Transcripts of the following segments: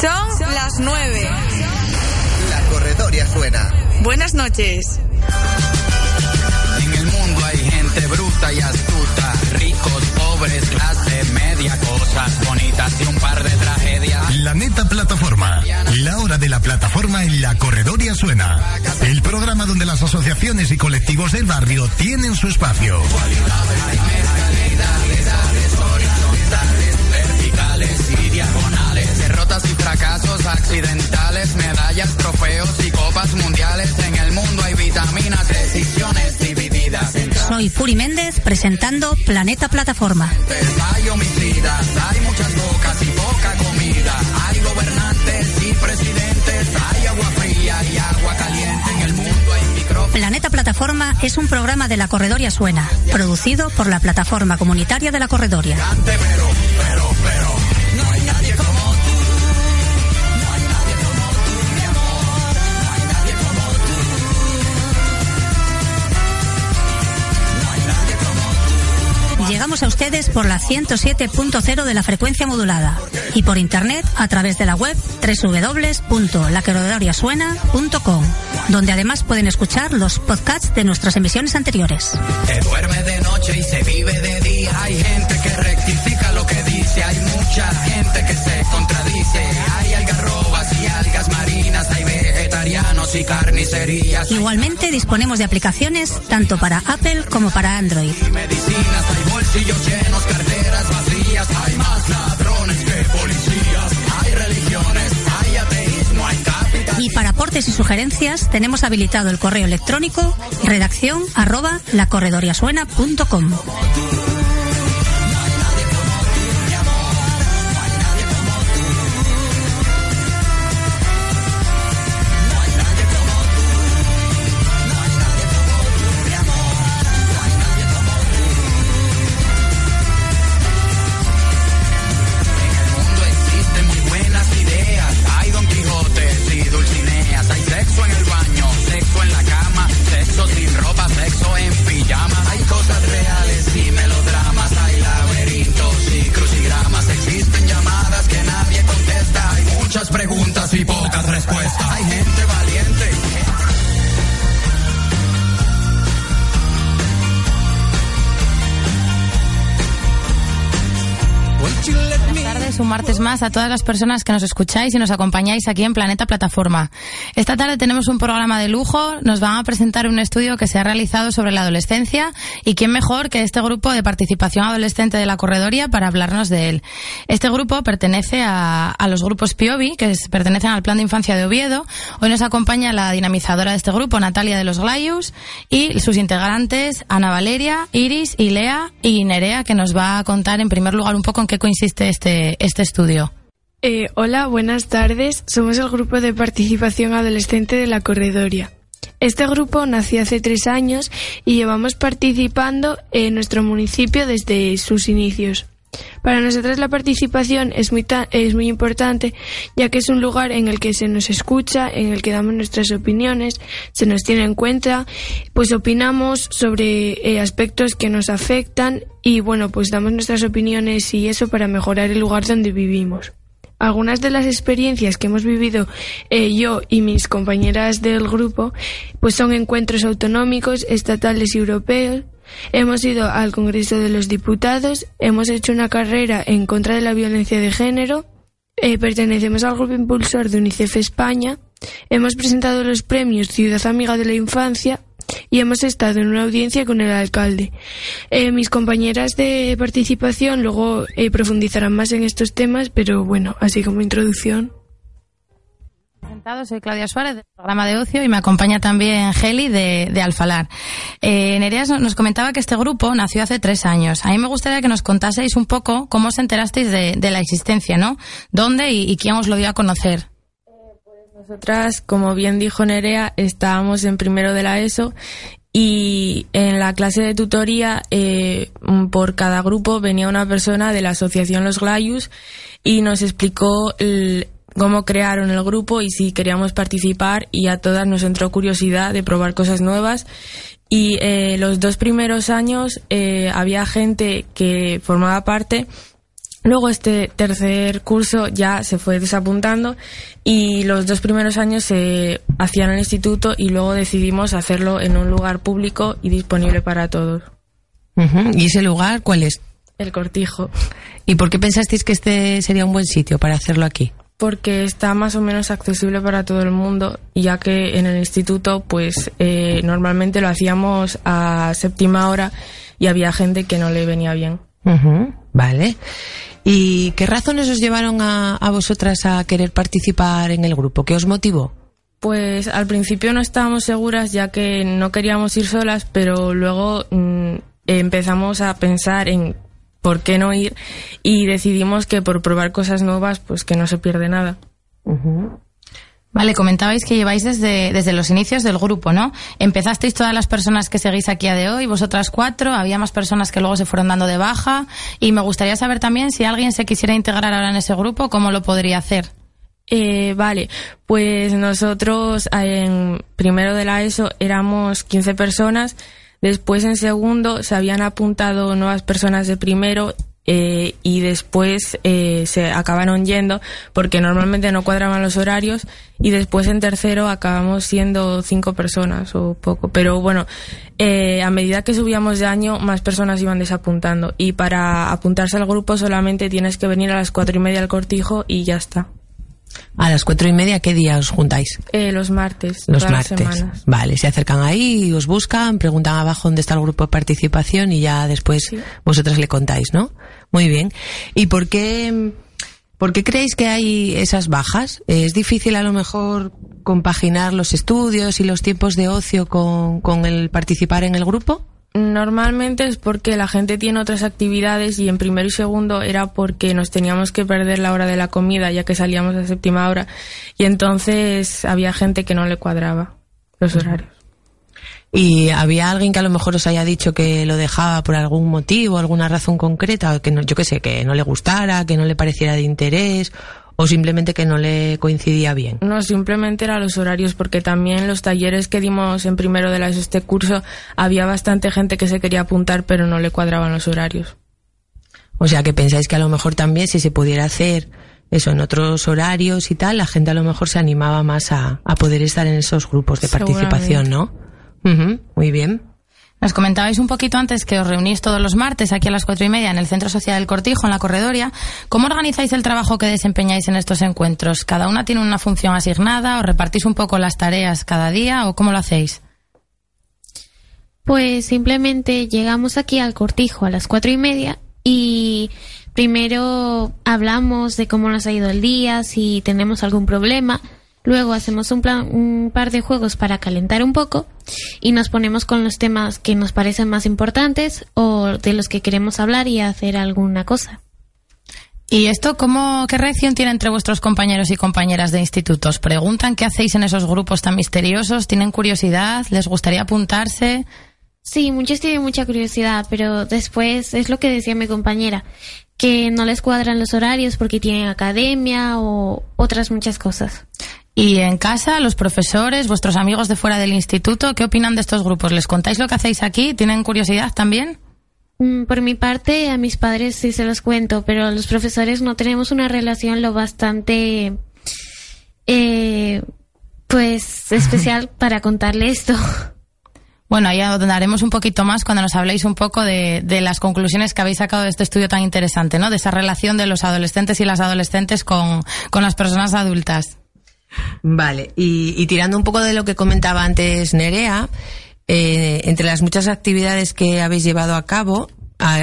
Son las nueve. La corredoria suena. Buenas noches. En el mundo hay gente bruta y astuta, ricos, pobres, clase media, cosas bonitas y un par de tragedias. La neta plataforma. La hora de la plataforma en la corredoria suena. El programa donde las asociaciones y colectivos del barrio tienen su espacio. Fracasos accidentales, medallas, trofeos y copas mundiales. En el mundo hay vitaminas, decisiones divididas. Soy Puri Méndez presentando Planeta Plataforma. hay homicidas, hay muchas bocas y poca comida. Hay gobernantes y presidentes, hay agua fría y agua caliente. En el mundo hay micrófonos. Planeta Plataforma es un programa de la Corredoria Suena, producido por la Plataforma Comunitaria de la Corredoria. pero, pero, Llegamos a ustedes por la 107.0 de la frecuencia modulada y por internet a través de la web www.lacorredoriasuena.com, donde además pueden escuchar los podcasts de nuestras emisiones anteriores. Se duerme de noche y se vive de día. Hay gente que rectifica lo que dice. Hay mucha gente que se contradice. Hay algarrobas y algas marinas. Vegetarianos y carnicerías. Igualmente disponemos de aplicaciones tanto para Apple como para Android. Hay medicinas, hay bolsillos llenos, carteras vacías. Hay más ladrones que policías. Hay religiones, hay ateísmo, hay capital. Y para aportes y sugerencias tenemos habilitado el correo electrónico redacción arroba lacorredoriasuena.com. más a todas las personas que nos escucháis y nos acompañáis aquí en Planeta Plataforma. Esta tarde tenemos un programa de lujo, nos van a presentar un estudio que se ha realizado sobre la adolescencia y quién mejor que este grupo de participación adolescente de la corredoria para hablarnos de él. Este grupo pertenece a, a los grupos PIOBI, que es- pertenecen al Plan de Infancia de Oviedo. Hoy nos acompaña la dinamizadora de este grupo, Natalia de los Glayus, y sus integrantes, Ana Valeria, Iris, Ilea y Nerea, que nos va a contar en primer lugar un poco en qué consiste este, este estudio. Eh, hola, buenas tardes. Somos el grupo de participación adolescente de la Corredoria. Este grupo nació hace tres años y llevamos participando en nuestro municipio desde sus inicios. Para nosotros la participación es muy, es muy importante ya que es un lugar en el que se nos escucha, en el que damos nuestras opiniones, se nos tiene en cuenta, pues opinamos sobre eh, aspectos que nos afectan y bueno, pues damos nuestras opiniones y eso para mejorar el lugar donde vivimos. Algunas de las experiencias que hemos vivido eh, yo y mis compañeras del grupo pues son encuentros autonómicos, estatales y europeos. Hemos ido al Congreso de los Diputados, hemos hecho una carrera en contra de la violencia de género, eh, pertenecemos al grupo impulsor de UNICEF España, hemos presentado los premios Ciudad Amiga de la Infancia y hemos estado en una audiencia con el alcalde. Eh, mis compañeras de participación luego eh, profundizarán más en estos temas, pero bueno, así como introducción. soy Claudia Suárez del programa de ocio y me acompaña también Geli de, de Alfalar. Eh, Nereas nos comentaba que este grupo nació hace tres años. A mí me gustaría que nos contaseis un poco cómo os enterasteis de, de la existencia, ¿no? ¿Dónde y quién os lo dio a conocer? Nosotras, como bien dijo Nerea, estábamos en primero de la ESO y en la clase de tutoría eh, por cada grupo venía una persona de la asociación Los Glayus y nos explicó el- cómo crearon el grupo y si queríamos participar y a todas nos entró curiosidad de probar cosas nuevas. Y eh, los dos primeros años eh, había gente que formaba parte Luego este tercer curso ya se fue desapuntando y los dos primeros años se hacían en el instituto y luego decidimos hacerlo en un lugar público y disponible para todos. ¿Y ese lugar cuál es? El cortijo. ¿Y por qué pensasteis que este sería un buen sitio para hacerlo aquí? Porque está más o menos accesible para todo el mundo, ya que en el instituto pues eh, normalmente lo hacíamos a séptima hora y había gente que no le venía bien. Vale. ¿Y qué razones os llevaron a, a vosotras a querer participar en el grupo? ¿Qué os motivó? Pues al principio no estábamos seguras ya que no queríamos ir solas, pero luego mm, empezamos a pensar en por qué no ir y decidimos que por probar cosas nuevas pues que no se pierde nada. Vale, comentabais que lleváis desde, desde los inicios del grupo, ¿no? Empezasteis todas las personas que seguís aquí a de hoy, vosotras cuatro, había más personas que luego se fueron dando de baja y me gustaría saber también si alguien se quisiera integrar ahora en ese grupo, ¿cómo lo podría hacer? Eh, vale, pues nosotros en primero de la ESO éramos 15 personas, después en segundo se habían apuntado nuevas personas de primero eh, y después eh, se acabaron yendo porque normalmente no cuadraban los horarios y después en tercero acabamos siendo cinco personas o poco, pero bueno, eh, a medida que subíamos de año más personas iban desapuntando y para apuntarse al grupo solamente tienes que venir a las cuatro y media al cortijo y ya está. A las cuatro y media, ¿qué día os juntáis? Eh, los martes. Los martes. semanas. Vale, se acercan ahí, os buscan, preguntan abajo dónde está el grupo de participación y ya después vosotras le contáis, ¿no? Muy bien. ¿Y por qué, por qué creéis que hay esas bajas? ¿Es difícil a lo mejor compaginar los estudios y los tiempos de ocio con, con el participar en el grupo? Normalmente es porque la gente tiene otras actividades y en primero y segundo era porque nos teníamos que perder la hora de la comida ya que salíamos a séptima hora y entonces había gente que no le cuadraba los horarios. ¿Y había alguien que a lo mejor os haya dicho que lo dejaba por algún motivo, alguna razón concreta, o que no, yo qué sé, que no le gustara, que no le pareciera de interés, o simplemente que no le coincidía bien? No, simplemente eran los horarios porque también los talleres que dimos en primero de la ESO este curso había bastante gente que se quería apuntar pero no le cuadraban los horarios. O sea, que pensáis que a lo mejor también si se pudiera hacer eso en otros horarios y tal, la gente a lo mejor se animaba más a, a poder estar en esos grupos de participación, ¿no? Muy bien. Nos comentabais un poquito antes que os reunís todos los martes aquí a las cuatro y media en el Centro Social del Cortijo, en la Corredoria. ¿Cómo organizáis el trabajo que desempeñáis en estos encuentros? ¿Cada una tiene una función asignada? ¿O repartís un poco las tareas cada día? ¿O cómo lo hacéis? Pues simplemente llegamos aquí al cortijo a las cuatro y media y primero hablamos de cómo nos ha ido el día, si tenemos algún problema. Luego hacemos un, plan, un par de juegos para calentar un poco y nos ponemos con los temas que nos parecen más importantes o de los que queremos hablar y hacer alguna cosa. ¿Y esto cómo, qué reacción tiene entre vuestros compañeros y compañeras de institutos? ¿Preguntan qué hacéis en esos grupos tan misteriosos? ¿Tienen curiosidad? ¿Les gustaría apuntarse? Sí, muchos tienen mucha curiosidad, pero después es lo que decía mi compañera, que no les cuadran los horarios porque tienen academia o otras muchas cosas. Y en casa, los profesores, vuestros amigos de fuera del instituto, ¿qué opinan de estos grupos? ¿Les contáis lo que hacéis aquí? ¿Tienen curiosidad también? Mm, Por mi parte, a mis padres sí se los cuento, pero a los profesores no tenemos una relación lo bastante, eh, pues, especial para contarle esto. Bueno, ya daremos un poquito más cuando nos habléis un poco de, de, las conclusiones que habéis sacado de este estudio tan interesante, ¿no? De esa relación de los adolescentes y las adolescentes con, con las personas adultas. Vale, y, tirando un poco de lo que comentaba antes Nerea, eh, entre las muchas actividades que habéis llevado a cabo,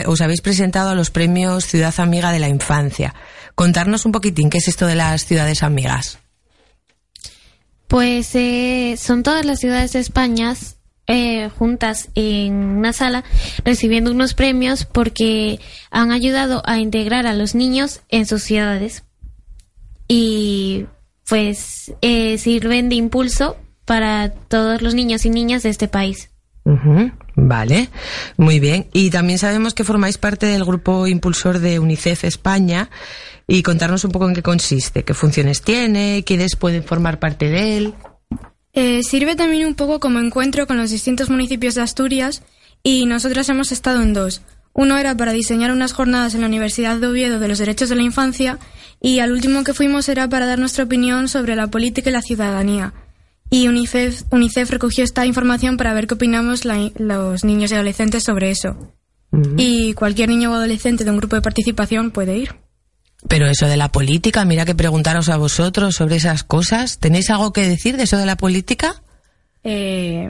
os habéis presentado a los premios Ciudad Amiga de la Infancia. Contarnos un poquitín qué es esto de las ciudades amigas. Pues eh, son todas las ciudades de España eh, juntas en una sala recibiendo unos premios porque han ayudado a integrar a los niños en sus ciudades y pues eh, sirven de impulso para todos los niños y niñas de este país. Vale, muy bien. Y también sabemos que formáis parte del grupo impulsor de UNICEF España y contarnos un poco en qué consiste, qué funciones tiene, quiénes pueden formar parte de él. Eh, sirve también un poco como encuentro con los distintos municipios de Asturias y nosotras hemos estado en dos. Uno era para diseñar unas jornadas en la Universidad de Oviedo de los Derechos de la Infancia y al último que fuimos era para dar nuestra opinión sobre la política y la ciudadanía. Y UNICEF, UNICEF recogió esta información para ver qué opinamos la- los niños y adolescentes sobre eso. Y cualquier niño o adolescente de un grupo de participación puede ir. Pero eso de la política, mira que preguntaros a vosotros sobre esas cosas. ¿Tenéis algo que decir de eso de la política? Eh,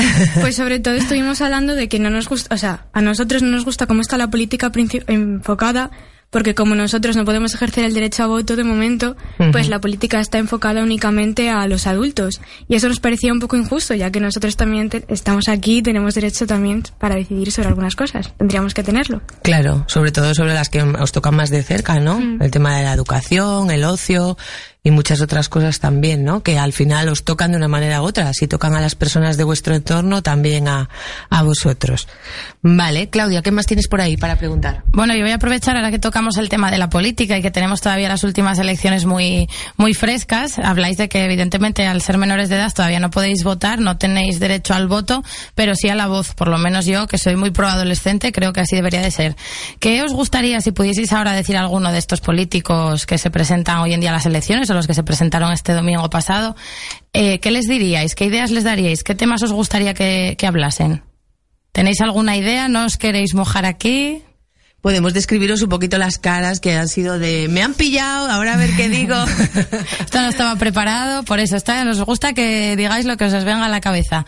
pues sobre todo estuvimos hablando de que no nos gusta, o sea, a nosotros no nos gusta cómo está la política enfocada, porque como nosotros no podemos ejercer el derecho a voto de momento, pues la política está enfocada únicamente a los adultos. Y eso nos parecía un poco injusto, ya que nosotros también estamos aquí y tenemos derecho también para decidir sobre algunas cosas. Tendríamos que tenerlo. Claro, sobre todo sobre las que os tocan más de cerca, ¿no? Mm. El tema de la educación, el ocio y muchas otras cosas también, ¿no? Que al final os tocan de una manera u otra. Si tocan a las personas de vuestro entorno, también a, a vosotros. Vale, Claudia, ¿qué más tienes por ahí para preguntar? Bueno, yo voy a aprovechar ahora que tocamos el tema de la política y que tenemos todavía las últimas elecciones muy, muy frescas. Habláis de que evidentemente al ser menores de edad todavía no podéis votar, no tenéis derecho al voto, pero sí a la voz. Por lo menos yo, que soy muy pro adolescente, creo que así debería de ser. ¿Qué os gustaría si pudieseis ahora decir a alguno de estos políticos que se presentan hoy en día a las elecciones los que se presentaron este domingo pasado? Eh, ¿Qué les diríais? ¿Qué ideas les daríais? ¿Qué temas os gustaría que, que hablasen? ¿Tenéis alguna idea? ¿No os queréis mojar aquí? Podemos describiros un poquito las caras que han sido de me han pillado, ahora a ver qué digo. Esto no estaba preparado, por eso está, nos gusta que digáis lo que os venga a la cabeza.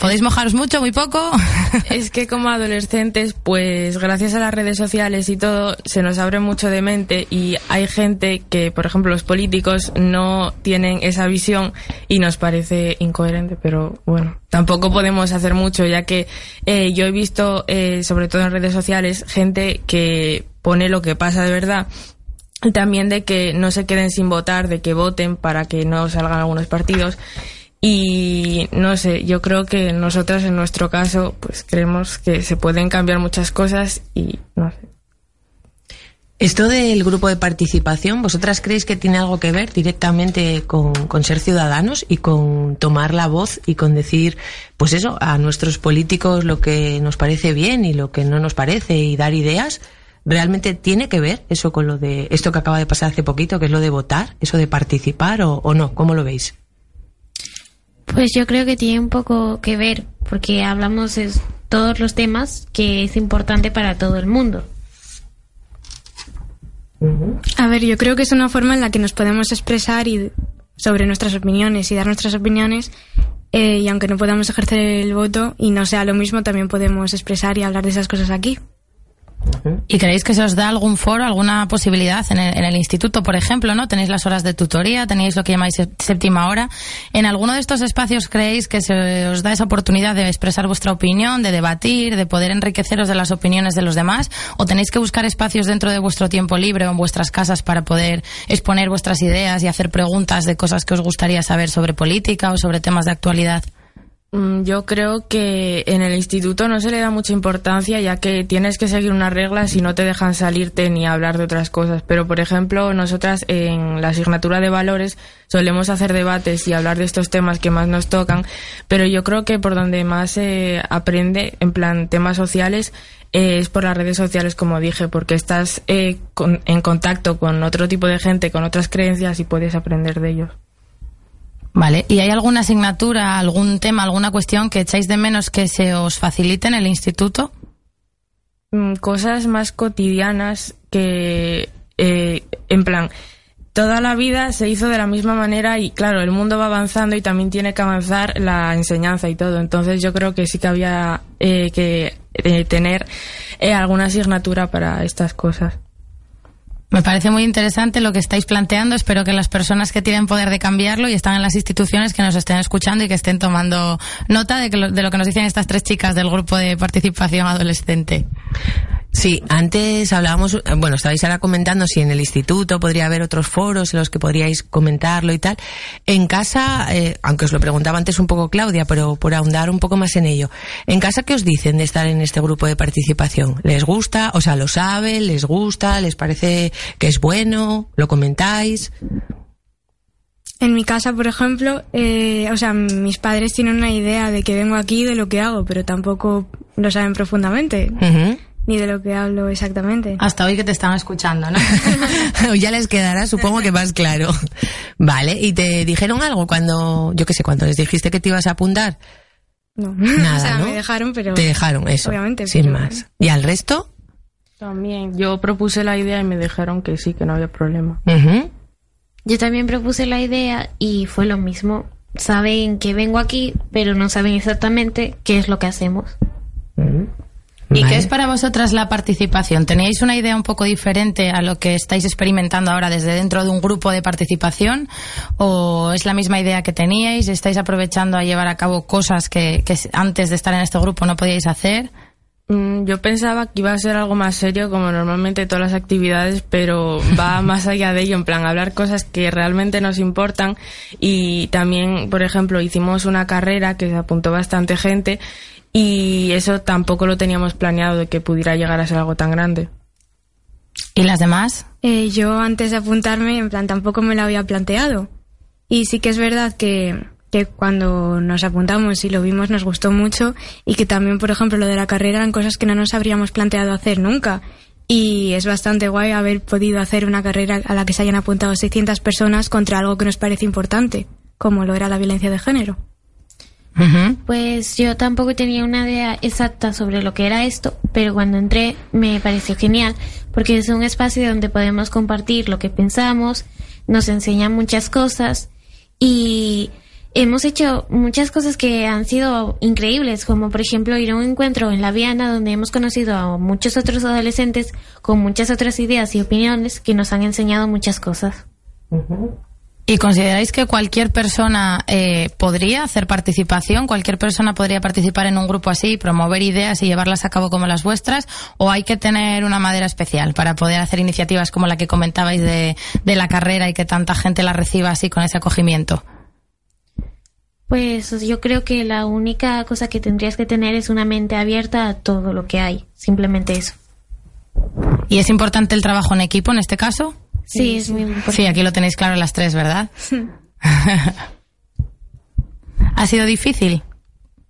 ¿Podéis mojaros mucho, muy poco? Es que como adolescentes, pues gracias a las redes sociales y todo, se nos abre mucho de mente y hay gente que, por ejemplo, los políticos no tienen esa visión y nos parece incoherente, pero bueno, tampoco podemos hacer mucho, ya que eh, yo he visto, eh, sobre todo en redes sociales, gente que pone lo que pasa de verdad y también de que no se queden sin votar, de que voten para que no salgan algunos partidos. Y no sé, yo creo que nosotras en nuestro caso, pues creemos que se pueden cambiar muchas cosas y no sé. Esto del grupo de participación, ¿vosotras creéis que tiene algo que ver directamente con, con ser ciudadanos y con tomar la voz y con decir, pues eso, a nuestros políticos lo que nos parece bien y lo que no nos parece y dar ideas? ¿Realmente tiene que ver eso con lo de esto que acaba de pasar hace poquito, que es lo de votar, eso de participar o, o no? ¿Cómo lo veis? Pues yo creo que tiene un poco que ver, porque hablamos de todos los temas que es importante para todo el mundo. A ver, yo creo que es una forma en la que nos podemos expresar y sobre nuestras opiniones y dar nuestras opiniones. eh, y aunque no podamos ejercer el voto y no sea lo mismo, también podemos expresar y hablar de esas cosas aquí. ¿Y creéis que se os da algún foro, alguna posibilidad en el, en el instituto, por ejemplo, no? Tenéis las horas de tutoría, tenéis lo que llamáis sé- séptima hora. ¿En alguno de estos espacios creéis que se os da esa oportunidad de expresar vuestra opinión, de debatir, de poder enriqueceros de las opiniones de los demás? ¿O tenéis que buscar espacios dentro de vuestro tiempo libre o en vuestras casas para poder exponer vuestras ideas y hacer preguntas de cosas que os gustaría saber sobre política o sobre temas de actualidad? Mm, Yo creo que en el instituto no se le da mucha importancia ya que tienes que seguir unas reglas y no te dejan salirte ni hablar de otras cosas. Pero, por ejemplo, nosotras en la asignatura de valores solemos hacer debates y hablar de estos temas que más nos tocan. Pero yo creo que por donde más se aprende, en plan temas sociales, eh, es por las redes sociales, como dije, porque estás eh, con- en contacto con otro tipo de gente, con otras creencias y puedes aprender de ellos. Vale, ¿y hay alguna asignatura, algún tema, alguna cuestión que echáis de menos que se os facilite en el instituto? mm, cosas más cotidianas que, eh, en plan, toda la vida se hizo de la misma manera y claro, el mundo va avanzando y también tiene que avanzar la enseñanza y todo. Entonces yo creo que sí que había eh, que eh, tener eh, alguna asignatura para estas cosas. Me parece muy interesante lo que estáis planteando. Espero que las personas que tienen poder de cambiarlo y están en las instituciones que nos estén escuchando y que estén tomando nota de, que lo, de lo que nos dicen estas tres chicas del grupo de participación adolescente. Sí, antes hablábamos, eh, bueno, estabais ahora comentando si en el instituto podría haber otros foros en los que podríais comentarlo y tal. En casa, eh, aunque os lo preguntaba antes un poco Claudia, pero por ahondar un poco más en ello. ¿En casa qué os dicen de estar en este grupo de participación? ¿Les gusta? O sea, ¿lo saben? ¿Les gusta? ¿Les parece que es bueno? ¿Lo comentáis? En mi casa, por ejemplo, eh, o sea, mis padres tienen una idea de que vengo aquí, de lo que hago, pero tampoco lo saben profundamente. Ni de lo que hablo exactamente. Hasta hoy que te están escuchando, ¿no? ya les quedará, supongo que más claro. Vale, ¿y te dijeron algo cuando, yo qué sé, cuando les dijiste que te ibas a apuntar? No. Nada, o sea, ¿no? me dejaron, pero... Te dejaron eso, Obviamente. sin pero- más. ¿Y al resto? También, yo propuse la idea y me dijeron que sí, que no había problema. Ujú. Yo también propuse la idea y fue lo mismo. Saben que vengo aquí, pero no saben exactamente qué es lo que hacemos. ¿Y Vale. qué es para vosotras la participación? ¿Teníais una idea un poco diferente a lo que estáis experimentando ahora desde dentro de un grupo de participación? ¿O es la misma idea que teníais? ¿Estáis aprovechando a llevar a cabo cosas que, que antes de estar en este grupo no podíais hacer? Mm, Yo pensaba que iba a ser algo más serio, como normalmente todas las actividades, pero va más allá de ello, en plan, hablar cosas que realmente nos importan. Y también, por ejemplo, hicimos una carrera que se apuntó bastante gente y eso tampoco lo teníamos planeado de que pudiera llegar a ser algo tan grande. ¿Y las demás? Eh, yo antes de apuntarme, en plan, tampoco me lo había planteado. Y sí que es verdad que, que cuando nos apuntamos y lo vimos nos gustó mucho y que también, por ejemplo, lo de la carrera eran cosas que no nos habríamos planteado hacer nunca. Y es bastante guay haber podido hacer una carrera a la que se hayan apuntado 600 personas contra algo que nos parece importante, como lo era la violencia de género. Pues yo tampoco tenía una idea exacta sobre lo que era esto, pero cuando entré me pareció genial, porque es un espacio donde podemos compartir lo que pensamos, nos enseñan muchas cosas y hemos hecho muchas cosas que han sido increíbles, como por ejemplo ir a un encuentro en la Viana donde hemos conocido a muchos otros adolescentes con muchas otras ideas y opiniones que nos han enseñado muchas cosas. ¿Y consideráis que cualquier persona eh, podría hacer participación? ¿Cualquier persona podría participar en un grupo así, promover ideas y llevarlas a cabo como las vuestras? ¿O hay que tener una madera especial para poder hacer iniciativas como la que comentabais de, de la carrera y que tanta gente la reciba así con ese acogimiento? Pues yo creo que la única cosa que tendrías que tener es una mente abierta a todo lo que hay, simplemente eso. ¿Y es importante el trabajo en equipo en este caso? Sí, es muy importante. Sí, aquí lo tenéis claro las tres, ¿verdad? ¿Ha sido difícil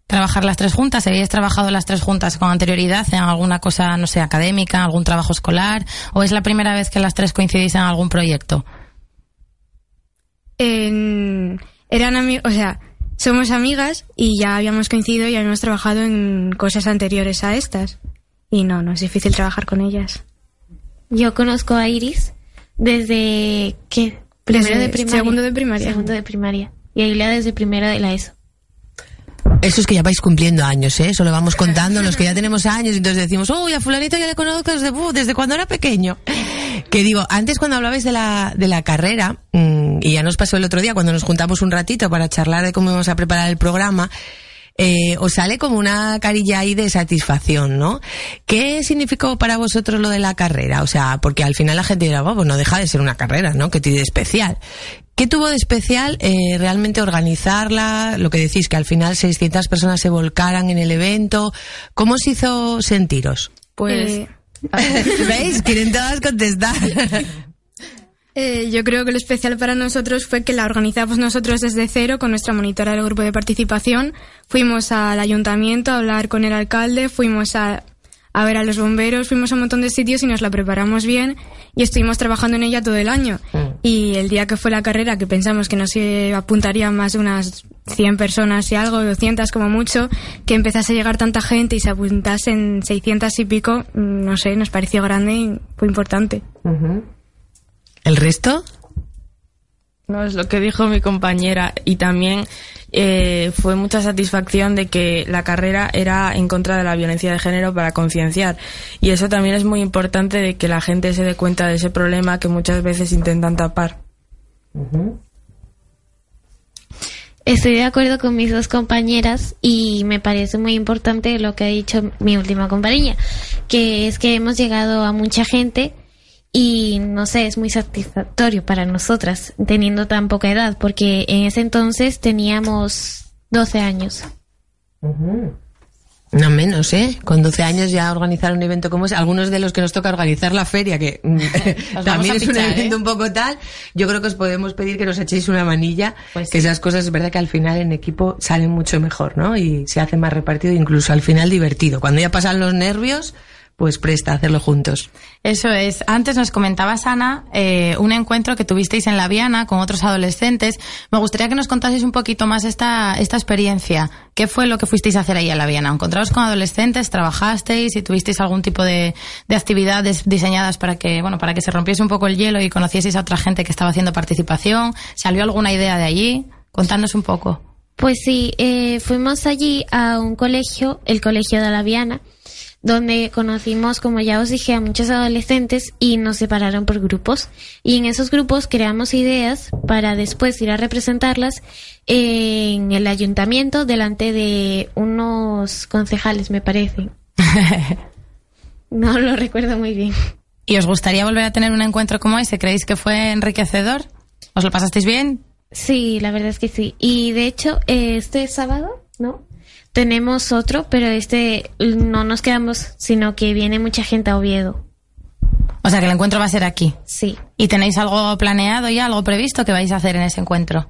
trabajar las tres juntas? ¿Habéis trabajado las tres juntas con anterioridad en alguna cosa, no sé, académica, algún trabajo escolar? ¿O es la primera vez que las tres coincidís en algún proyecto? En- eran amigos, o sea, somos amigas y ya habíamos coincidido y habíamos trabajado en cosas anteriores a estas. Y no, no es difícil trabajar con ellas. Yo conozco a Iris desde ¿qué? Primero Desde de primaria. segundo de primaria. Segundo de primaria. Y desde primero de la ESO. Eso es que ya vais cumpliendo años, ¿eh? Eso lo vamos contando los que ya tenemos años y entonces decimos, uy, a fulanito ya le conozco desde, uh, desde cuando era pequeño. Que digo, antes cuando hablabais de la, de la carrera, mm, y ya nos pasó el otro día cuando nos juntamos un ratito para charlar de cómo íbamos a preparar el programa, eh, os sale como una carilla ahí de satisfacción, ¿no? ¿Qué significó para vosotros lo de la carrera? O sea, porque al final la gente dirá, "Oh, pues no deja de ser una carrera, ¿no? Que tiene de especial. ¿Qué tuvo de especial eh, realmente organizarla? Lo que decís, que al final 600 personas se volcaran en el evento. ¿Cómo os hizo sentiros? Pues Eh, ¿Veis? Quieren todas contestar. Eh, yo creo que lo especial para nosotros fue que la organizamos nosotros desde cero con nuestra monitora del grupo de participación. Fuimos al ayuntamiento a hablar con el alcalde, fuimos a, a ver a los bomberos, fuimos a un montón de sitios y nos la preparamos bien y estuvimos trabajando en ella todo el año. Y el día que fue la carrera, que pensamos que no se apuntarían más de unas 100 personas y algo, 200 como mucho, que empezase a llegar tanta gente y se apuntasen 600 y pico, mm, no sé, nos pareció grande y fue importante. ¿El resto? No, es lo que dijo mi compañera. Y también eh, fue mucha satisfacción de que la carrera era en contra de la violencia de género para concienciar. Y eso también es muy importante de que la gente se dé cuenta de ese problema que muchas veces intentan tapar. Estoy de acuerdo con mis dos compañeras y me parece muy importante lo que ha dicho mi última compañera, que es que hemos llegado a mucha gente y no sé, es muy satisfactorio para nosotras teniendo tan poca edad, porque en ese entonces teníamos 12 años. No menos, ¿eh? Con 12 años ya organizar un evento como ese. Algunos de los que nos toca organizar la feria, que mm, también es un evento ¿eh? un poco tal, yo creo que os podemos pedir que nos echéis una manilla, que esas cosas es verdad que al final en equipo salen mucho mejor, ¿no? Y se hace más repartido, incluso al final divertido. Cuando ya pasan los nervios, pues presta a hacerlo juntos. Eso es. Antes nos comentabas, Ana, eh, un encuentro que tuvisteis en La Viana con otros adolescentes. Me gustaría que nos contaseis un poquito más esta, esta experiencia. ¿Qué fue lo que fuisteis a hacer ahí a La Viana? ¿Encontraros con adolescentes? ¿Trabajasteis? ¿Y tuvisteis algún tipo de, de actividades diseñadas para que, bueno, para que se rompiese un poco el hielo y conocieseis a otra gente que estaba haciendo participación? ¿Salió alguna idea de allí? Contadnos un poco. Pues sí, eh, fuimos allí a un colegio, el Colegio de La Viana, donde conocimos, como ya os dije, a muchos adolescentes y nos separaron por grupos. Y en esos grupos creamos ideas para después ir a representarlas en el ayuntamiento delante de unos concejales, me parece. no lo recuerdo muy bien. ¿Y os gustaría volver a tener un encuentro como ese? ¿Creéis que fue enriquecedor? ¿Os lo pasasteis bien? Sí, la verdad es que sí. Y de hecho, eh, este sábado, ¿no? Tenemos otro, pero este no nos quedamos, sino que viene mucha gente a Oviedo. O sea que el encuentro va a ser aquí. Sí. ¿Y tenéis algo planeado ya, algo previsto que vais a hacer en ese encuentro?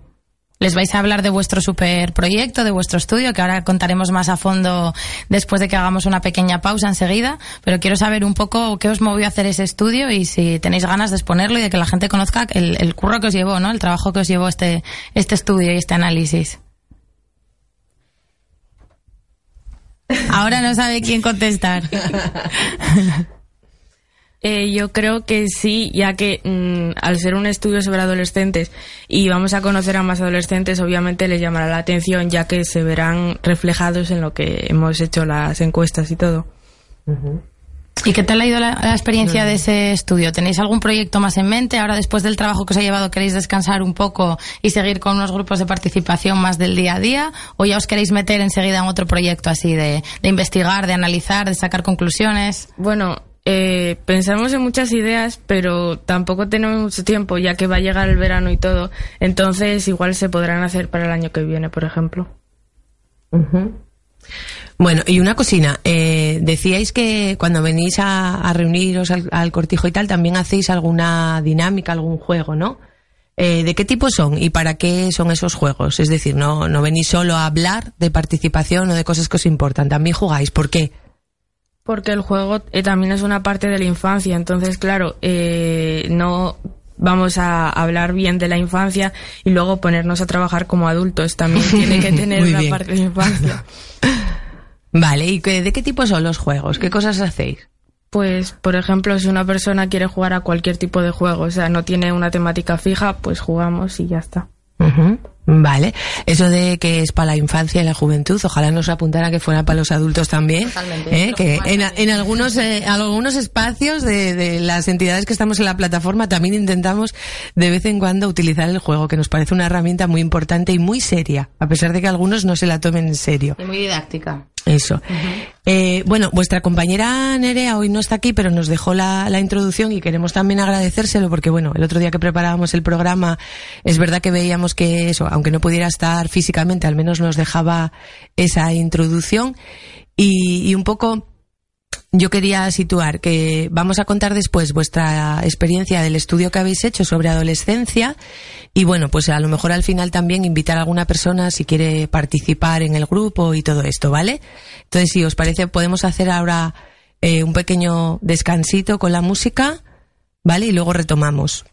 Les vais a hablar de vuestro super proyecto, de vuestro estudio, que ahora contaremos más a fondo después de que hagamos una pequeña pausa enseguida. Pero quiero saber un poco qué os movió a hacer ese estudio y si tenéis ganas de exponerlo y de que la gente conozca el, el curro que os llevó, ¿no? El trabajo que os llevó este, este estudio y este análisis. Ahora no sabe quién contestar. Eh, yo creo que sí, ya que mm, al ser un estudio sobre adolescentes y vamos a conocer a más adolescentes, obviamente les llamará la atención, ya que se verán reflejados en lo que hemos hecho las encuestas y todo. ¿Y qué tal ha ido la, la experiencia de ese estudio? ¿Tenéis algún proyecto más en mente? Ahora, después del trabajo que os ha llevado, ¿queréis descansar un poco y seguir con unos grupos de participación más del día a día? ¿O ya os queréis meter enseguida en otro proyecto así de, de investigar, de analizar, de sacar conclusiones? Bueno, eh, pensamos en muchas ideas, pero tampoco tenemos mucho tiempo, ya que va a llegar el verano y todo. Entonces, igual se podrán hacer para el año que viene, por ejemplo. Bueno, y una cocina, eh, decíais que cuando venís a, a reuniros al, al, cortijo y tal, también hacéis alguna dinámica, algún juego, ¿no? Eh, ¿De qué tipo son y para qué son esos juegos? Es decir, no, no venís solo a hablar de participación o de cosas que os importan, también jugáis. ¿Por qué? Porque el juego eh, también es una parte de la infancia, entonces, claro, eh, no vamos a hablar bien de la infancia y luego ponernos a trabajar como adultos. También tiene que tener una parte de infancia. Vale, ¿y qué- de qué tipo son los juegos? ¿Qué cosas hacéis? Pues, por ejemplo, si una persona quiere jugar a cualquier tipo de juego, o sea, no tiene una temática fija, pues jugamos y ya está. Vale, eso de que es para la infancia y la juventud, ojalá nos apuntara que fuera para los adultos también, ¿eh? que en, en algunos eh, algunos espacios de, de las entidades que estamos en la plataforma también intentamos de vez en cuando utilizar el juego, que nos parece una herramienta muy importante y muy seria, a pesar de que algunos no se la tomen en serio. Y muy didáctica. Eso. Eh, bueno, vuestra compañera Nerea hoy no está aquí, pero nos dejó la, la introducción y queremos también agradecérselo porque, bueno, el otro día que preparábamos el programa, es verdad que veíamos que eso, aunque no pudiera estar físicamente, al menos nos dejaba esa introducción y, y un poco yo quería situar que vamos a contar después vuestra experiencia del estudio que habéis hecho sobre adolescencia y bueno, pues a lo mejor al final también invitar a alguna persona si quiere participar en el grupo y todo esto, ¿vale? Entonces, si os parece, podemos hacer ahora eh, un pequeño descansito con la música, ¿vale? Y luego retomamos.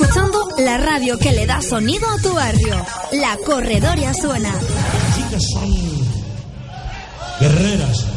Escuchando la radio que le da sonido a tu barrio. La Corredoria suena. Chicas guerreras.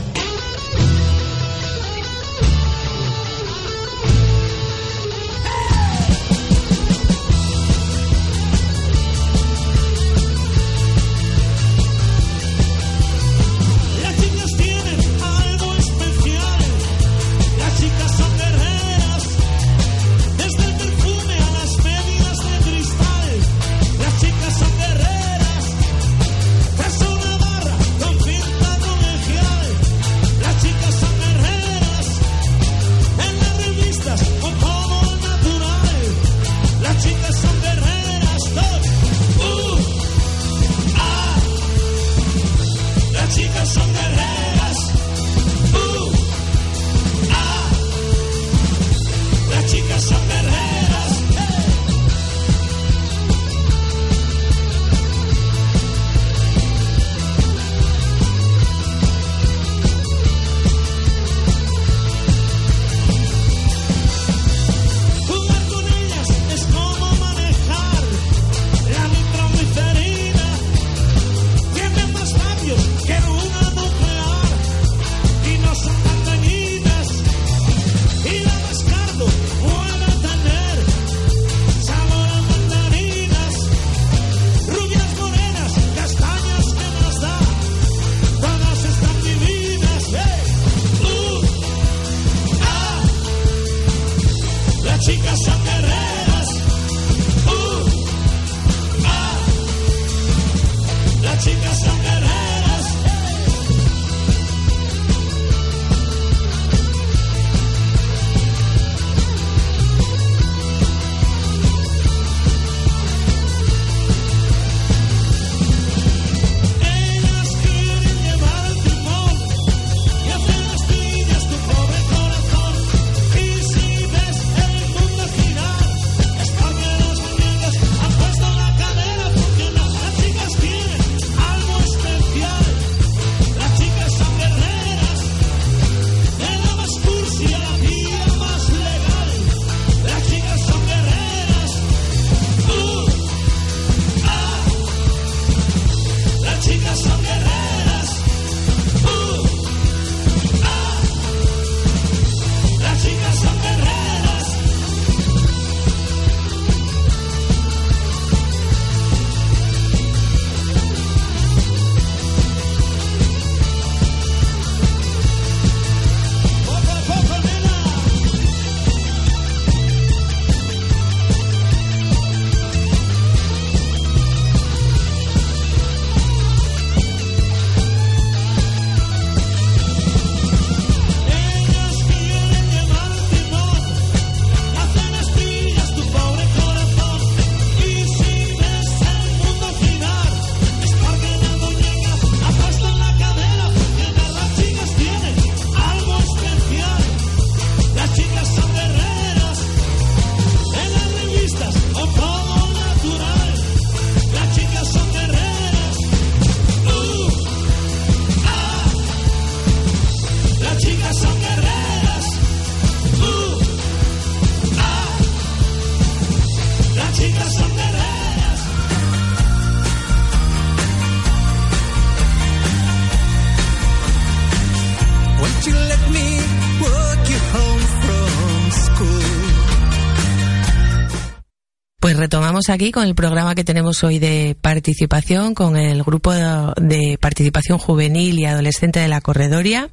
Retomamos aquí con el programa que tenemos hoy de participación con el grupo de, participación juvenil y adolescente de la Corredoria.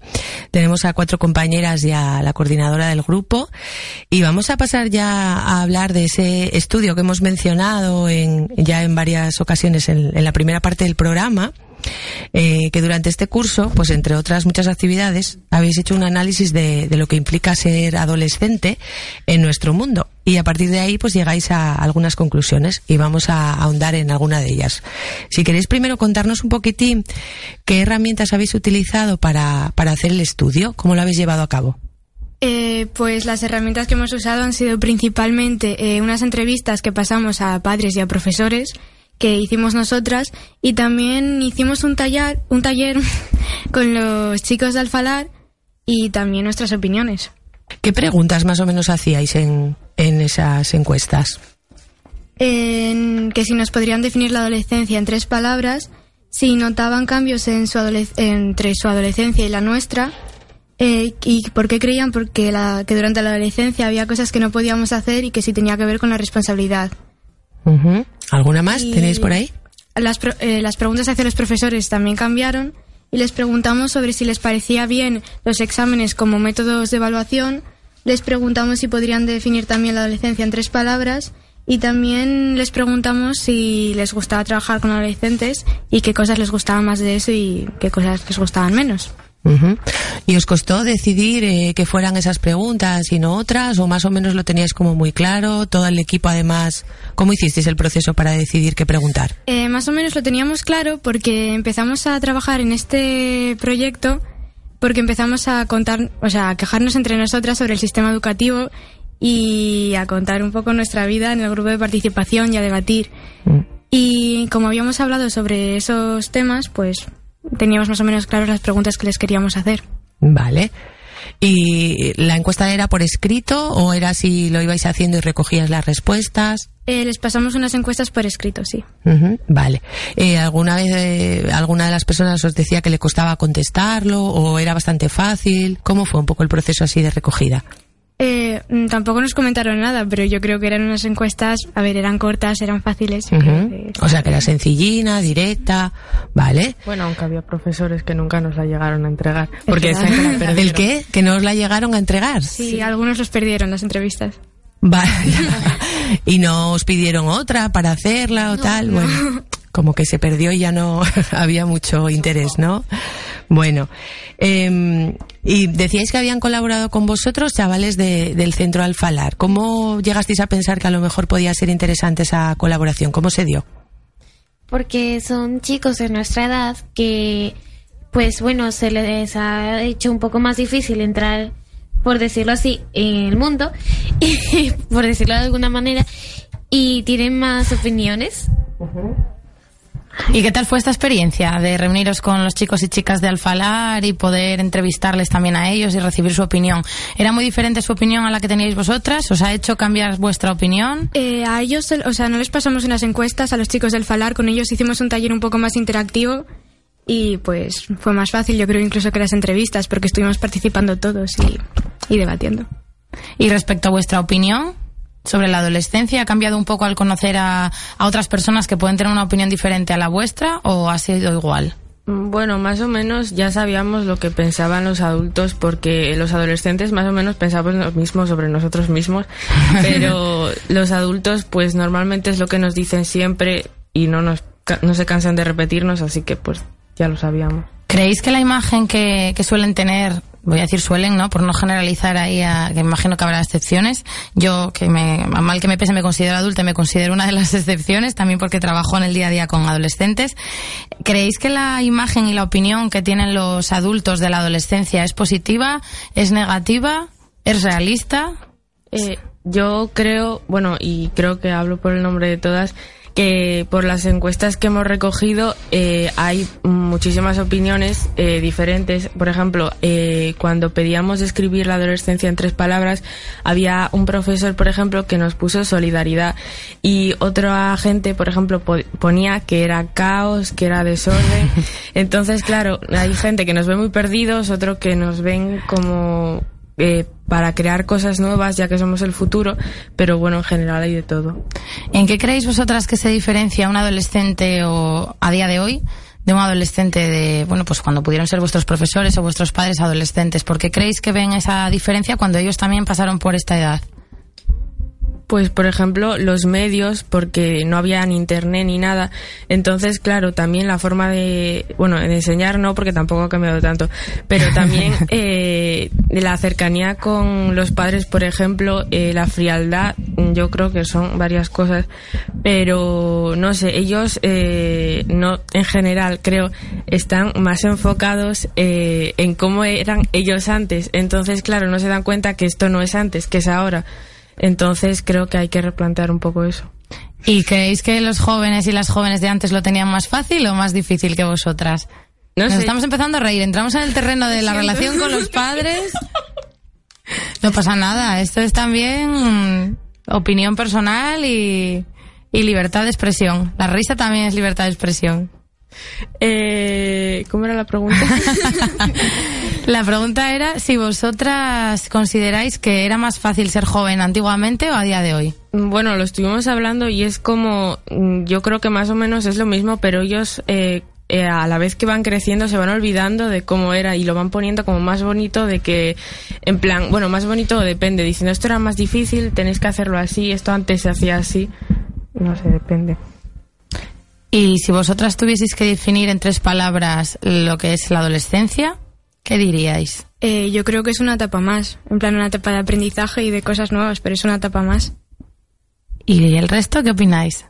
Tenemos a cuatro compañeras y a la coordinadora del grupo y vamos a pasar ya a hablar de ese estudio que hemos mencionado en, ya en varias ocasiones en la primera parte del programa. Eh, que durante este curso, pues entre otras muchas actividades, habéis hecho un análisis de, lo que implica ser adolescente en nuestro mundo. Y a partir de ahí, pues llegáis a algunas conclusiones y vamos a ahondar en alguna de ellas. Si queréis primero contarnos un poquitín qué herramientas habéis utilizado para, para hacer el estudio, cómo lo habéis llevado a cabo. Eh, pues las herramientas que hemos usado han sido principalmente eh, unas entrevistas que pasamos a padres y a profesores que hicimos nosotras y también hicimos un taller, un taller con los chicos de Alfalar y también nuestras opiniones. ¿Qué preguntas más o menos hacíais en, en esas encuestas? En que si nos podrían definir la adolescencia en tres palabras, si notaban cambios en su entre su adolescencia y la nuestra, eh, y por qué creían porque la, que durante la adolescencia había cosas que no podíamos hacer y que sí tenía que ver con la responsabilidad. ¿Alguna más Y- tenéis por ahí? Las, pro- eh, las preguntas hacia los profesores también cambiaron y les preguntamos sobre si les parecía bien los exámenes como métodos de evaluación. Les preguntamos si podrían definir también la adolescencia en tres palabras y también les preguntamos si les gustaba trabajar con adolescentes y qué cosas les gustaban más de eso y qué cosas les gustaban menos. Ujú. ¿Y os costó decidir eh, que fueran esas preguntas y no otras? ¿O más o menos lo teníais como muy claro? ¿Todo el equipo además? ¿Cómo hicisteis el proceso para decidir qué preguntar? Eh, más o menos lo teníamos claro porque empezamos a trabajar en este proyecto porque empezamos a contar, o sea, a quejarnos entre nosotras sobre el sistema educativo y a contar un poco nuestra vida en el grupo de participación y a debatir. Y como habíamos hablado sobre esos temas, pues teníamos más o menos claras las preguntas que les queríamos hacer. Vale. ¿Y la encuesta era por escrito o era si lo ibais haciendo y recogías las respuestas? Eh, les pasamos unas encuestas por escrito, sí. Vale. Eh, ¿Alguna vez eh, alguna de las personas os decía que le costaba contestarlo o era bastante fácil? ¿Cómo fue un poco el proceso así de recogida? Eh, mm, tampoco nos comentaron nada, pero yo creo que eran unas encuestas, a ver, eran cortas, eran fáciles. que- O sea, que era sencillina, directa, ¿vale? Bueno, aunque había profesores que nunca nos la llegaron a entregar. Porque la perdieron. ¿El qué? ¿Que no os la llegaron a entregar? Sí, algunos los perdieron las entrevistas. Vale. y no os pidieron otra para hacerla o tal. Bueno, como que se perdió y ya no había mucho interés, ¿no? Bueno, eh, y decíais que habían colaborado con vosotros chavales de- del centro Alfalar. ¿Cómo llegasteis a pensar que a lo mejor podía ser interesante esa colaboración? ¿Cómo se dio? porque son chicos de nuestra edad que, pues bueno, se les ha hecho un poco más difícil entrar, por decirlo así, en el mundo, y, por decirlo de alguna manera, y tienen más opiniones. ¿Y qué tal fue esta experiencia de reuniros con los chicos y chicas de Alfalar y poder entrevistarles también a ellos y recibir su opinión? ¿Era muy diferente su opinión a la que teníais vosotras? ¿Os ha hecho cambiar vuestra opinión? Eh, a ellos, el- o sea, no les pasamos unas encuestas a los chicos del Falar, con ellos hicimos un taller un poco más interactivo y pues fue más fácil, yo creo, incluso que las entrevistas, porque estuvimos participando todos y, y debatiendo. Y respecto a vuestra opinión sobre la adolescencia, ¿ha cambiado un poco al conocer a, a otras personas que pueden tener una opinión diferente a la vuestra o ha sido igual? Bueno, más o menos ya sabíamos lo que pensaban los adultos porque los adolescentes más o menos pensamos lo mismo sobre nosotros mismos, pero los adultos pues normalmente es lo que nos dicen siempre y no nos no se cansan de repetirnos, así que pues ya lo sabíamos. ¿Creéis que la imagen que, que suelen tener, voy a decir suelen, ¿no? Por no generalizar ahí, a, que imagino que habrá excepciones. Yo, que me, mal que me pese, me considero adulta y me considero una de las excepciones, también porque trabajo en el día a día con adolescentes. ¿Creéis que la imagen y la opinión que tienen los adultos de la adolescencia es positiva, es negativa, es realista? Eh, yo creo, bueno, y creo que hablo por el nombre de todas, que por las encuestas que hemos recogido eh, hay muchísimas opiniones eh, diferentes. Por ejemplo, eh, cuando pedíamos escribir la adolescencia en tres palabras, había un profesor, por ejemplo, que nos puso solidaridad y otra gente, por ejemplo, po- ponía que era caos, que era desorden. Entonces, claro, hay gente que nos ve muy perdidos, otro que nos ven como eh, para crear cosas nuevas, ya que somos el futuro, pero bueno, en general hay de todo. ¿En qué creéis vosotras que se diferencia un adolescente o a día de hoy de un adolescente de, bueno, pues cuando pudieron ser vuestros profesores o vuestros padres adolescentes? ¿Por qué creéis que ven esa diferencia cuando ellos también pasaron por esta edad? Pues, por ejemplo, los medios, porque no había ni internet ni nada. Entonces, claro, también la forma de, bueno, de enseñar no, porque tampoco ha cambiado tanto, pero también eh, de la cercanía con los padres, por ejemplo, eh, la frialdad, yo creo que son varias cosas, pero no sé, ellos, eh, no, en general, creo, están más enfocados eh, en cómo eran ellos antes. Entonces, claro, no se dan cuenta que esto no es antes, que es ahora. Entonces creo que hay que replantear un poco eso. ¿Y creéis que los jóvenes y las jóvenes de antes lo tenían más fácil o más difícil que vosotras? No Nos sé. estamos empezando a reír. Entramos en el terreno de la relación con los padres. No pasa nada, esto es también opinión personal y, y libertad de expresión. La risa también es libertad de expresión. Eh, ¿Cómo era la pregunta? La pregunta era si vosotras consideráis que era más fácil ser joven antiguamente o a día de hoy. Bueno, lo estuvimos hablando y es como, mm, yo creo que más o menos es lo mismo, pero ellos eh, eh, a la vez que van creciendo se van olvidando de cómo era y lo van poniendo como más bonito de que, en plan, bueno, más bonito depende, diciendo esto era más difícil, tenéis que hacerlo así, esto antes se hacía así. No sé, depende. Y si vosotras tuvieseis que definir en tres palabras lo que es la adolescencia, ¿qué diríais? Eh, yo creo que es una etapa más, en plan una etapa de aprendizaje y de cosas nuevas, pero es una etapa más. ¿Y el resto qué opináis?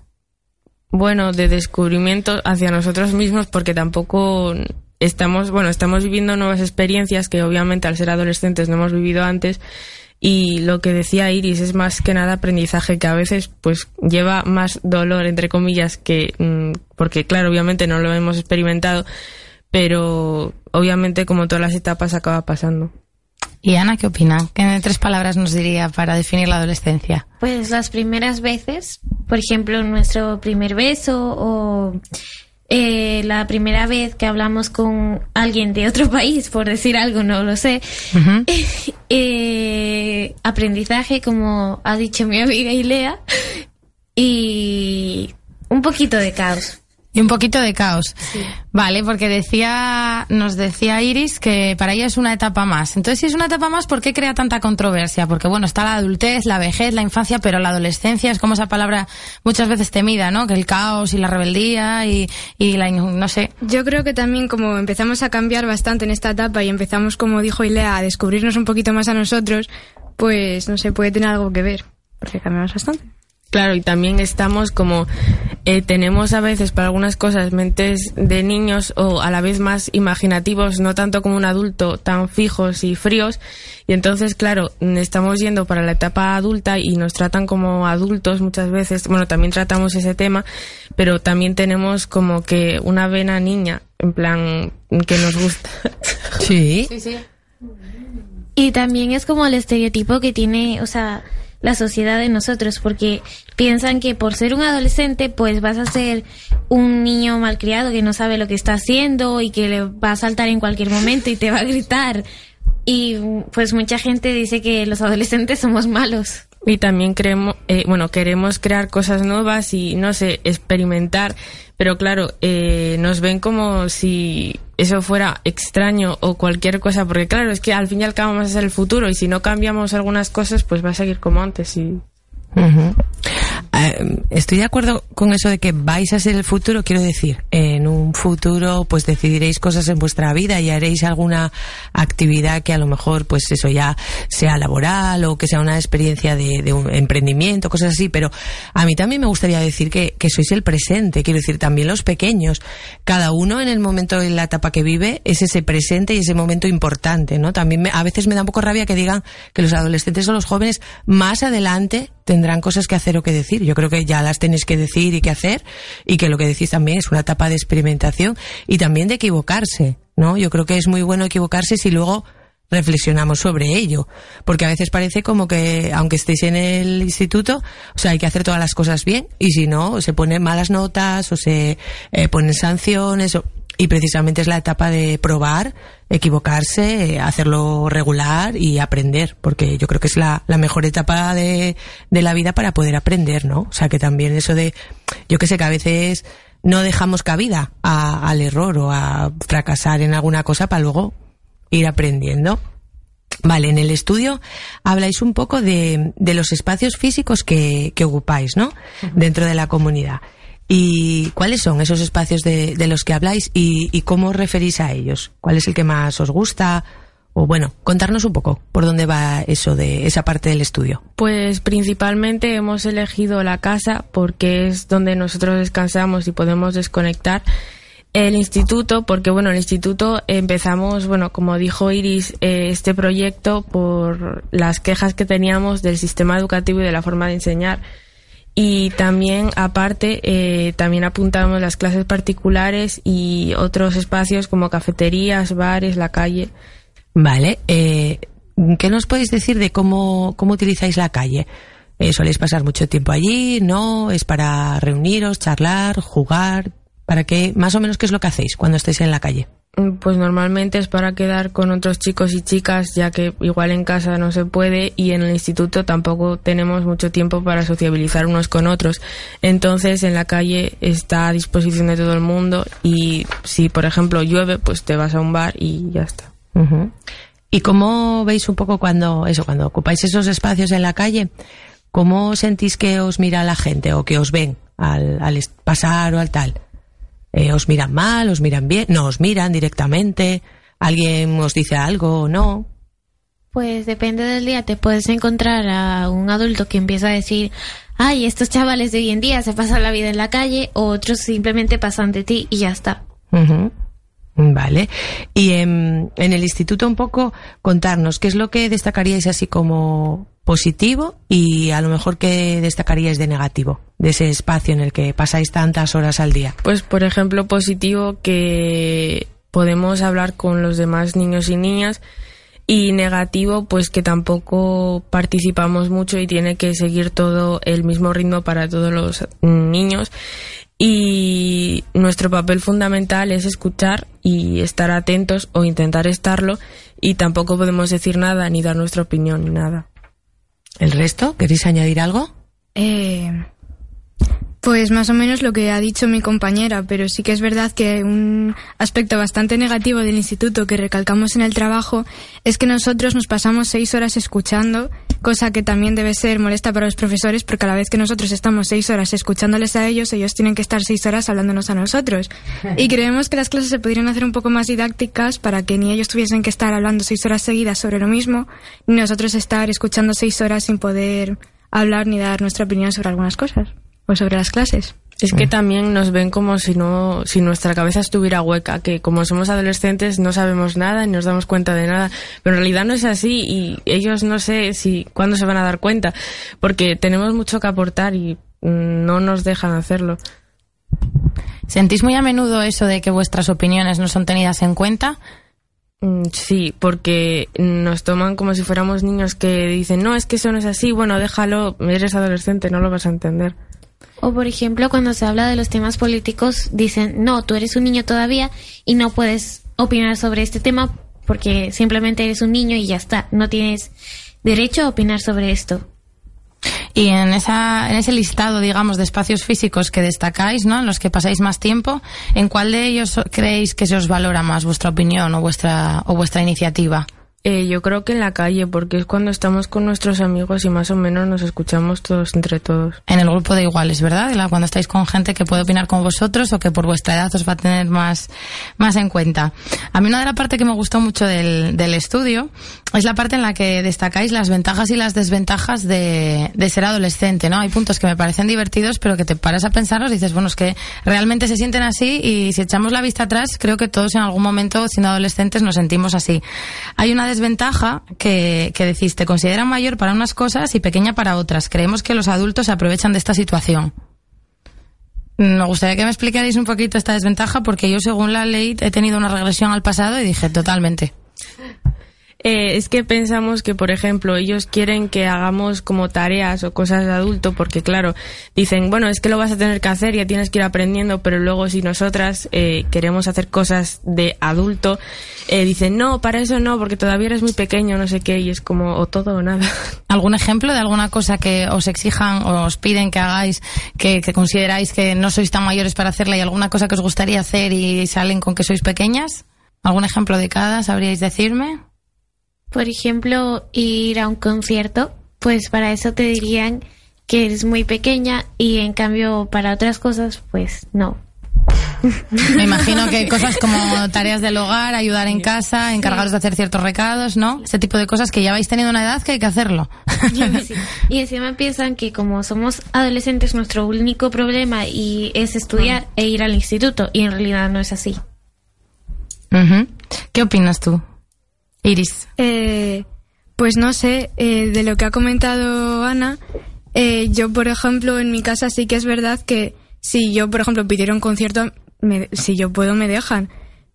Bueno, de descubrimiento hacia nosotros mismos porque tampoco estamos, bueno, estamos viviendo nuevas experiencias que obviamente al ser adolescentes no hemos vivido antes y lo que decía Iris es más que nada aprendizaje que a veces pues lleva más dolor entre comillas que mm, porque claro obviamente no lo hemos experimentado pero obviamente como todas las etapas acaba pasando ¿Y Ana qué opina? ¿Qué en tres palabras nos diría para definir la adolescencia? Pues las primeras veces, por ejemplo, nuestro primer beso o eh, la primera vez que hablamos con alguien de otro país, por decir algo, no lo sé. Eh, aprendizaje, como ha dicho mi amiga Ilea, y un poquito de caos. Y un poquito de caos. Vale, porque decía, nos decía Iris que para ella es una etapa más. Entonces, si es una etapa más, ¿por qué crea tanta controversia? Porque bueno, está la adultez, la vejez, la infancia, pero la adolescencia es como esa palabra muchas veces temida, ¿no? Que el caos y la rebeldía y, y la, no sé. Yo creo que también como empezamos a cambiar bastante en esta etapa y empezamos, como dijo Ilea, a descubrirnos un poquito más a nosotros, pues no sé, puede tener algo que ver, porque cambiamos bastante. Claro, y también estamos como, eh, tenemos a veces para algunas cosas mentes de niños o a la vez más imaginativos, no tanto como un adulto, tan fijos y fríos. Y entonces, claro, estamos yendo para la etapa adulta y nos tratan como adultos muchas veces. Bueno, también tratamos ese tema, pero también tenemos como que una vena niña, en plan, que nos gusta. Sí. Y también es como el estereotipo que tiene, o sea, la sociedad de nosotros, porque piensan que por ser un adolescente, pues vas a ser un niño malcriado que no sabe lo que está haciendo y que le va a saltar en cualquier momento y te va a gritar. Y pues mucha gente dice que los adolescentes somos malos. Y también creemos, eh, bueno, queremos crear cosas nuevas y, no sé, experimentar, pero claro, eh, nos ven como si eso fuera extraño o cualquier cosa, porque claro, es que al fin y al cabo vamos a ser el futuro y si no cambiamos algunas cosas, pues va a seguir como antes y... Eh, estoy de acuerdo con eso de que vais a ser el futuro, quiero decir, en un futuro pues decidiréis cosas en vuestra vida y haréis alguna actividad que a lo mejor pues eso ya sea laboral o que sea una experiencia de, de un emprendimiento, cosas así, pero a mí también me gustaría decir que, que sois el presente, quiero decir, también los pequeños, cada uno en el momento, en la etapa que vive, es ese presente y ese momento importante, ¿no? También me- a veces me da un poco rabia que digan que los adolescentes o los jóvenes más adelante tendrán cosas que hacer o que decir. Yo creo que ya las tenéis que decir y que hacer y que lo que decís también es una etapa de experimentación y también de equivocarse, ¿no? Yo creo que es muy bueno equivocarse si luego reflexionamos sobre ello, porque a veces parece como que aunque estéis en el instituto, o sea, hay que hacer todas las cosas bien y si no, se ponen malas notas o se eh, ponen sanciones y precisamente es la etapa de probar, equivocarse, eh, hacerlo regular y aprender, porque yo creo que es la, la mejor etapa de, de la vida para poder aprender, ¿no? O sea, que también eso de, yo que sé que a veces no dejamos cabida a- al error o a fracasar en alguna cosa para luego ir aprendiendo. Vale, en el estudio habláis un poco de, de los espacios físicos que, que ocupáis, ¿no? Dentro de la comunidad. ¿Y cuáles son esos espacios de, de los que habláis y, y cómo os referís a ellos? ¿Cuál es el que más os gusta? O bueno, contarnos un poco por dónde va eso de esa parte del estudio. Pues principalmente hemos elegido la casa porque es donde nosotros descansamos y podemos desconectar. El instituto, porque bueno, el instituto empezamos, bueno, como dijo Iris, eh, este proyecto por las quejas que teníamos del sistema educativo y de la forma de enseñar. Y también, aparte, eh, también apuntamos las clases particulares y otros espacios como cafeterías, bares, la calle. Vale, eh, ¿Qué nos podéis decir de cómo, cómo utilizáis la calle? Eh, ¿Soléis pasar mucho tiempo allí? ¿No? ¿Es para reuniros, charlar, jugar? ¿Para qué? Más o menos, ¿qué es lo que hacéis cuando estáis en la calle? Mm, Pues normalmente es para quedar con otros chicos y chicas, ya que igual en casa no se puede y en el instituto tampoco tenemos mucho tiempo para sociabilizar unos con otros. Entonces en la calle está a disposición de todo el mundo y si por ejemplo llueve, pues te vas a un bar y ya está. ¿Y cómo veis un poco cuando, eso, cuando ocupáis esos espacios en la calle? ¿Cómo sentís que os mira la gente o que os ven al, al pasar o al tal? Eh, ¿Os miran mal? ¿Os miran bien? ¿No os miran directamente? ¿Alguien os dice algo o no? Pues depende del día, te puedes encontrar a un adulto que empieza a decir, ay, estos chavales de hoy en día se pasan la vida en la calle, o otros simplemente pasan de ti y ya está. Vale. Y en, en el instituto un poco contarnos qué es lo que destacaríais así como positivo y a lo mejor qué destacaríais de negativo de ese espacio en el que pasáis tantas horas al día. Pues por ejemplo positivo que podemos hablar con los demás niños y niñas y negativo pues que tampoco participamos mucho y tiene que seguir todo el mismo ritmo para todos los niños y nuestro papel fundamental es escuchar y estar atentos o intentar estarlo y tampoco podemos decir nada ni dar nuestra opinión ni nada. ¿El resto? ¿Queréis añadir algo? Eh, pues más o menos lo que ha dicho mi compañera, pero sí que es verdad que un aspecto bastante negativo del instituto que recalcamos en el trabajo es que nosotros nos pasamos seis horas escuchando, cosa que también debe ser molesta para los profesores porque a la vez que nosotros estamos seis horas escuchándoles a ellos, ellos tienen que estar seis horas hablándonos a nosotros. Y creemos que las clases se podrían hacer un poco más didácticas para que ni ellos tuviesen que estar hablando seis horas seguidas sobre lo mismo, ni nosotros estar escuchando seis horas sin poder hablar ni dar nuestra opinión sobre algunas cosas o sobre las clases. Es que también nos ven como si no, si nuestra cabeza estuviera hueca, que como somos adolescentes no sabemos nada ni nos damos cuenta de nada, pero en realidad no es así y ellos no sé si cuándo se van a dar cuenta, porque tenemos mucho que aportar y mm, no nos dejan hacerlo. ¿Sentís muy a menudo eso de que vuestras opiniones no son tenidas en cuenta? Mm, Sí, porque nos toman como si fuéramos niños que dicen, no, es que eso no es así, bueno, déjalo, eres adolescente, no lo vas a entender. O por ejemplo, cuando se habla de los temas políticos, dicen, no, tú eres un niño todavía y no puedes opinar sobre este tema porque simplemente eres un niño y ya está, no tienes derecho a opinar sobre esto. Y en, esa, en ese listado, digamos, de espacios físicos que destacáis, ¿no? En los que pasáis más tiempo, ¿en cuál de ellos creéis que se os valora más vuestra opinión o vuestra, o vuestra iniciativa? Eh, yo creo que en la calle, porque es cuando estamos con nuestros amigos y más o menos nos escuchamos todos entre todos. En el grupo de iguales, ¿verdad? Cuando estáis con gente que puede opinar con vosotros o que por vuestra edad os va a tener más, más en cuenta. A mí una de las partes que me gustó mucho del, del estudio es la parte en la que destacáis las ventajas y las desventajas de, de ser adolescente, ¿no? Hay puntos que me parecen divertidos, pero que te paras a pensarlos y dices, bueno, es que realmente se sienten así y si echamos la vista atrás, creo que todos en algún momento, siendo adolescentes, nos sentimos así. Hay una desventaja que, que decís, te mayor para unas cosas y pequeña para otras. Creemos que los adultos se aprovechan de esta situación. Me gustaría que me explicarais un poquito esta desventaja porque yo, según la ley, he tenido una regresión al pasado y dije, totalmente. Eh, es que pensamos que, por ejemplo, ellos quieren que hagamos como tareas o cosas de adulto, porque claro, dicen, bueno, es que lo vas a tener que hacer, ya tienes que ir aprendiendo, pero luego si nosotras eh, queremos hacer cosas de adulto, eh, dicen, no, para eso no, porque todavía eres muy pequeño, no sé qué, y es como o todo o nada. ¿Algún ejemplo de alguna cosa que os exijan o os piden que hagáis que, que consideráis que no sois tan mayores para hacerla y alguna cosa que os gustaría hacer y salen con que sois pequeñas? ¿Algún ejemplo de cada sabríais decirme? Por ejemplo, ir a un concierto, pues para eso te dirían que eres muy pequeña y en cambio para otras cosas, pues no. Me imagino que cosas como tareas del hogar, ayudar en casa, encargaros de hacer ciertos recados, ¿no? Este tipo de cosas que ya vais teniendo una edad que hay que hacerlo. Y encima piensan que como somos adolescentes nuestro único problema y es estudiar e ir al instituto y en realidad no es así. ¿Qué opinas tú, Iris? Eh, pues no sé, eh, de lo que ha comentado Ana, eh, yo por ejemplo en mi casa sí que es verdad que si yo por ejemplo pidiera un concierto, me- si yo puedo me dejan.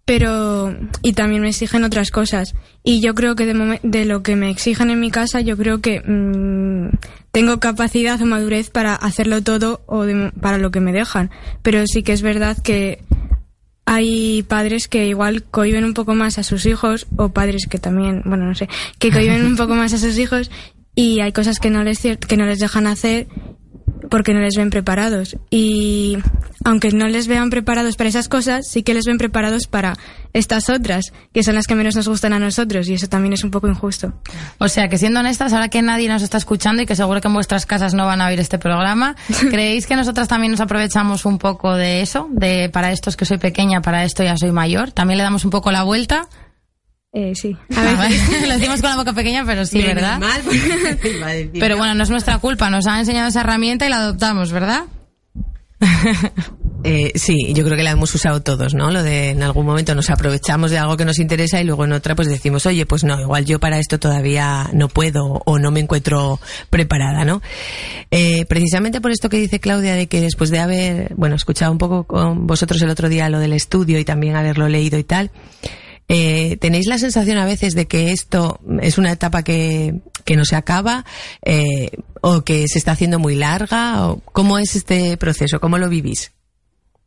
pero y también me exigen otras cosas y yo creo que de, de lo que me exigen en mi casa yo creo que mm, tengo capacidad o madurez para hacerlo todo o de- para lo que me dejan pero sí que es verdad que hay padres que igual cohiben un poco más a sus hijos o padres que también bueno no sé que cohiben un poco más a sus hijos y hay cosas que no les que no les dejan hacer porque no les ven preparados. Y aunque no les vean preparados para esas cosas, sí que les ven preparados para estas otras, que son las que menos nos gustan a nosotros, y eso también es un poco injusto. O sea, que siendo honestas, ahora que nadie nos está escuchando y que seguro que en vuestras casas no van a oír este programa, ¿creéis que nosotras también nos aprovechamos un poco de eso? De para esto es que soy pequeña, para esto ya soy mayor. ¿También le damos un poco la vuelta? Eh, sí. Lo decimos con la boca pequeña, pero sí, Menos ¿verdad? mal, porque a Pero no. bueno, no es nuestra culpa, nos han enseñado esa herramienta y la adoptamos, ¿verdad? Eh, sí, yo creo que la hemos usado todos, ¿no? Lo de en algún momento nos aprovechamos de algo que nos interesa y luego en otra pues decimos, oye, pues no, igual yo para esto todavía no puedo o no me encuentro preparada, ¿no? Eh, precisamente por esto que dice Claudia de que después de haber, bueno, escuchado un poco con vosotros el otro día lo del estudio y también haberlo leído y tal, eh, ¿Tenéis la sensación a veces de que esto es una etapa que, que no se acaba eh, o que se está haciendo muy larga? O ¿Cómo es este proceso? ¿Cómo lo vivís?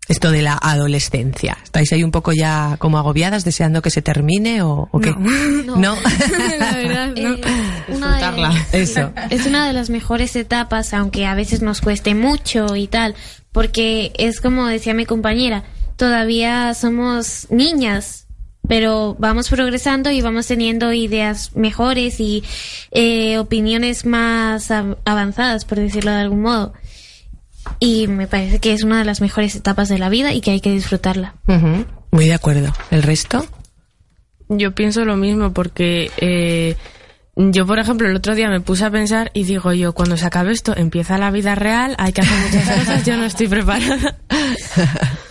Esto de la adolescencia. ¿Estáis ahí un poco ya como agobiadas deseando que se termine o, o qué? No. La verdad, no. Eh, una de- Eso. Es una de las mejores etapas, aunque a veces nos cueste mucho y tal, porque es como decía mi compañera, todavía somos niñas, pero vamos progresando y vamos teniendo ideas mejores y eh, opiniones más av- avanzadas, por decirlo de algún modo. Y me parece que es una de las mejores etapas de la vida y que hay que disfrutarla. Muy de acuerdo. ¿El resto? Yo pienso lo mismo porque eh, yo, por ejemplo, el otro día me puse a pensar y digo yo, cuando se acabe esto, empieza la vida real, hay que hacer muchas cosas, yo no estoy preparada.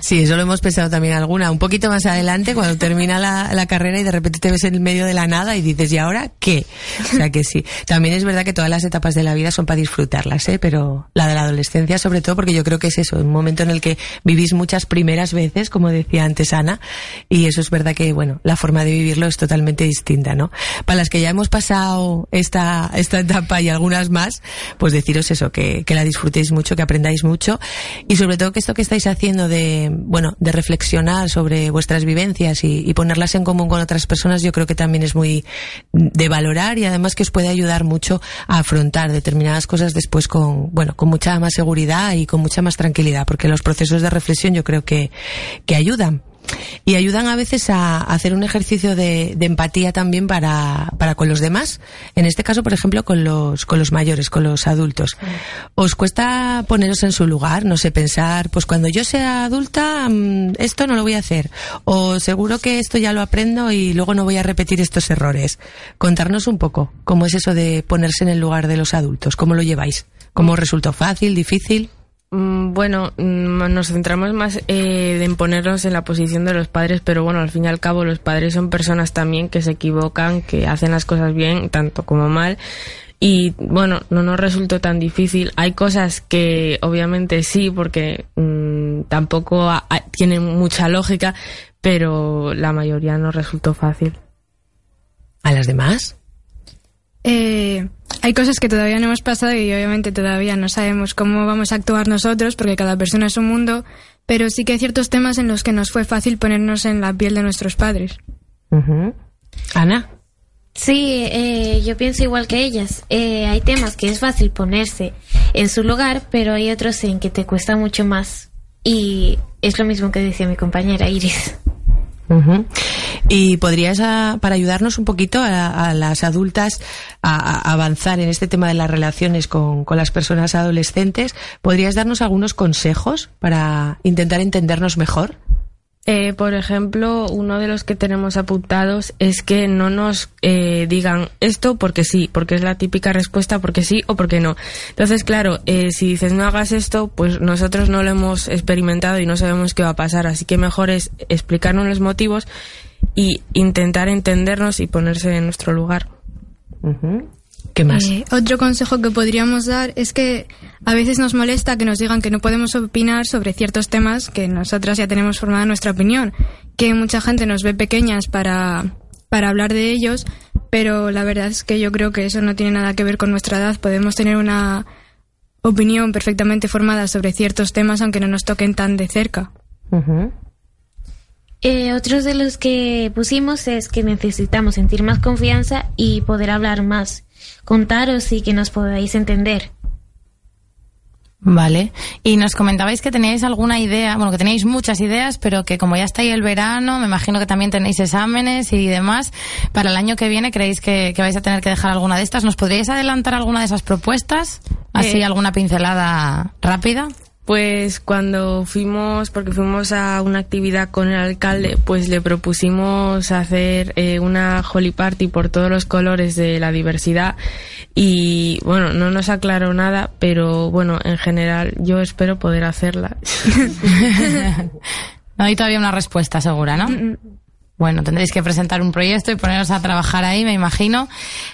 Sí, eso lo hemos pensado también alguna. Un poquito más adelante, cuando termina la, la carrera y de repente te ves en el medio de la nada y dices, ¿y ahora qué? O sea que sí. También es verdad que todas las etapas de la vida son para disfrutarlas, ¿eh? Pero la de la adolescencia, sobre todo, porque yo creo que es eso, un momento en el que vivís muchas primeras veces, como decía antes Ana, y eso es verdad que, bueno, la forma de vivirlo es totalmente distinta, ¿no? Para las que ya hemos pasado esta, esta etapa y algunas más, pues deciros eso, que, que la disfrutéis mucho, que aprendáis mucho, y sobre todo que esto que estáis haciendo de, bueno, de reflexionar sobre vuestras vivencias y, y ponerlas en común con otras personas, yo creo que también es muy de valorar y además que os puede ayudar mucho a afrontar determinadas cosas después con, bueno, con mucha más seguridad y con mucha más tranquilidad, porque los procesos de reflexión yo creo que, que ayudan. Y ayudan a veces a hacer un ejercicio de, de empatía también para, para con los demás. En este caso, por ejemplo, con los, con los mayores, con los adultos. ¿Os cuesta poneros en su lugar? No sé, pensar, pues cuando yo sea adulta, mm, esto no lo voy a hacer. O seguro que esto ya lo aprendo y luego no voy a repetir estos errores. Contarnos un poco cómo es eso de ponerse en el lugar de los adultos. ¿Cómo lo lleváis? ¿Cómo resultó fácil, difícil? Mm, Bueno, mm, nos centramos más eh, en ponernos en la posición de los padres, pero bueno, al fin y al cabo los padres son personas también que se equivocan, que hacen las cosas bien, tanto como mal. Y bueno, no nos resultó tan difícil. Hay cosas que obviamente sí, porque mm, tampoco tienen mucha lógica, pero la mayoría nos resultó fácil. ¿A las demás? Eh, hay cosas que todavía no hemos pasado y obviamente todavía no sabemos cómo vamos a actuar nosotros porque cada persona es un mundo, pero sí que hay ciertos temas en los que nos fue fácil ponernos en la piel de nuestros padres. Ana. Sí, eh, yo pienso igual que ellas. Eh, hay temas que es fácil ponerse en su lugar, pero hay otros en que te cuesta mucho más. Y es lo mismo que decía mi compañera Iris. Y podrías, ah, para ayudarnos un poquito a, a las adultas a, a avanzar en este tema de las relaciones con, con las personas adolescentes, ¿podrías darnos algunos consejos para intentar entendernos mejor? Eh, por ejemplo, uno de los que tenemos apuntados es que no nos eh, digan esto porque sí, porque es la típica respuesta porque sí o porque no. Entonces, claro, eh, si dices no hagas esto, pues nosotros no lo hemos experimentado y no sabemos qué va a pasar, así que mejor es explicarnos los motivos y intentar entendernos y ponerse en nuestro lugar. ¿Qué más? Eh, otro consejo que podríamos dar es que a veces nos molesta que nos digan que no podemos opinar sobre ciertos temas que nosotras ya tenemos formada nuestra opinión, que mucha gente nos ve pequeñas para, para hablar de ellos, pero la verdad es que yo creo que eso no tiene nada que ver con nuestra edad. Podemos tener una opinión perfectamente formada sobre ciertos temas aunque no nos toquen tan de cerca. Eh, otros de los que pusimos es que necesitamos sentir más confianza y poder hablar más, contaros y que nos podáis entender. Vale. Y nos comentabais que teníais alguna idea, bueno, que teníais muchas ideas, pero que como ya está ahí el verano, me imagino que también tenéis exámenes y demás. Para el año que viene, ¿creéis que, que vais a tener que dejar alguna de estas? ¿Nos podríais adelantar alguna de esas propuestas? Así, Eh. alguna pincelada rápida. Pues cuando fuimos, porque fuimos a una actividad con el alcalde, pues le propusimos hacer eh, una holy party por todos los colores de la diversidad y bueno, no nos aclaró nada, pero bueno, en general yo espero poder hacerla. No hay todavía una respuesta segura, ¿no? Bueno, tendréis que presentar un proyecto y poneros a trabajar ahí, me imagino.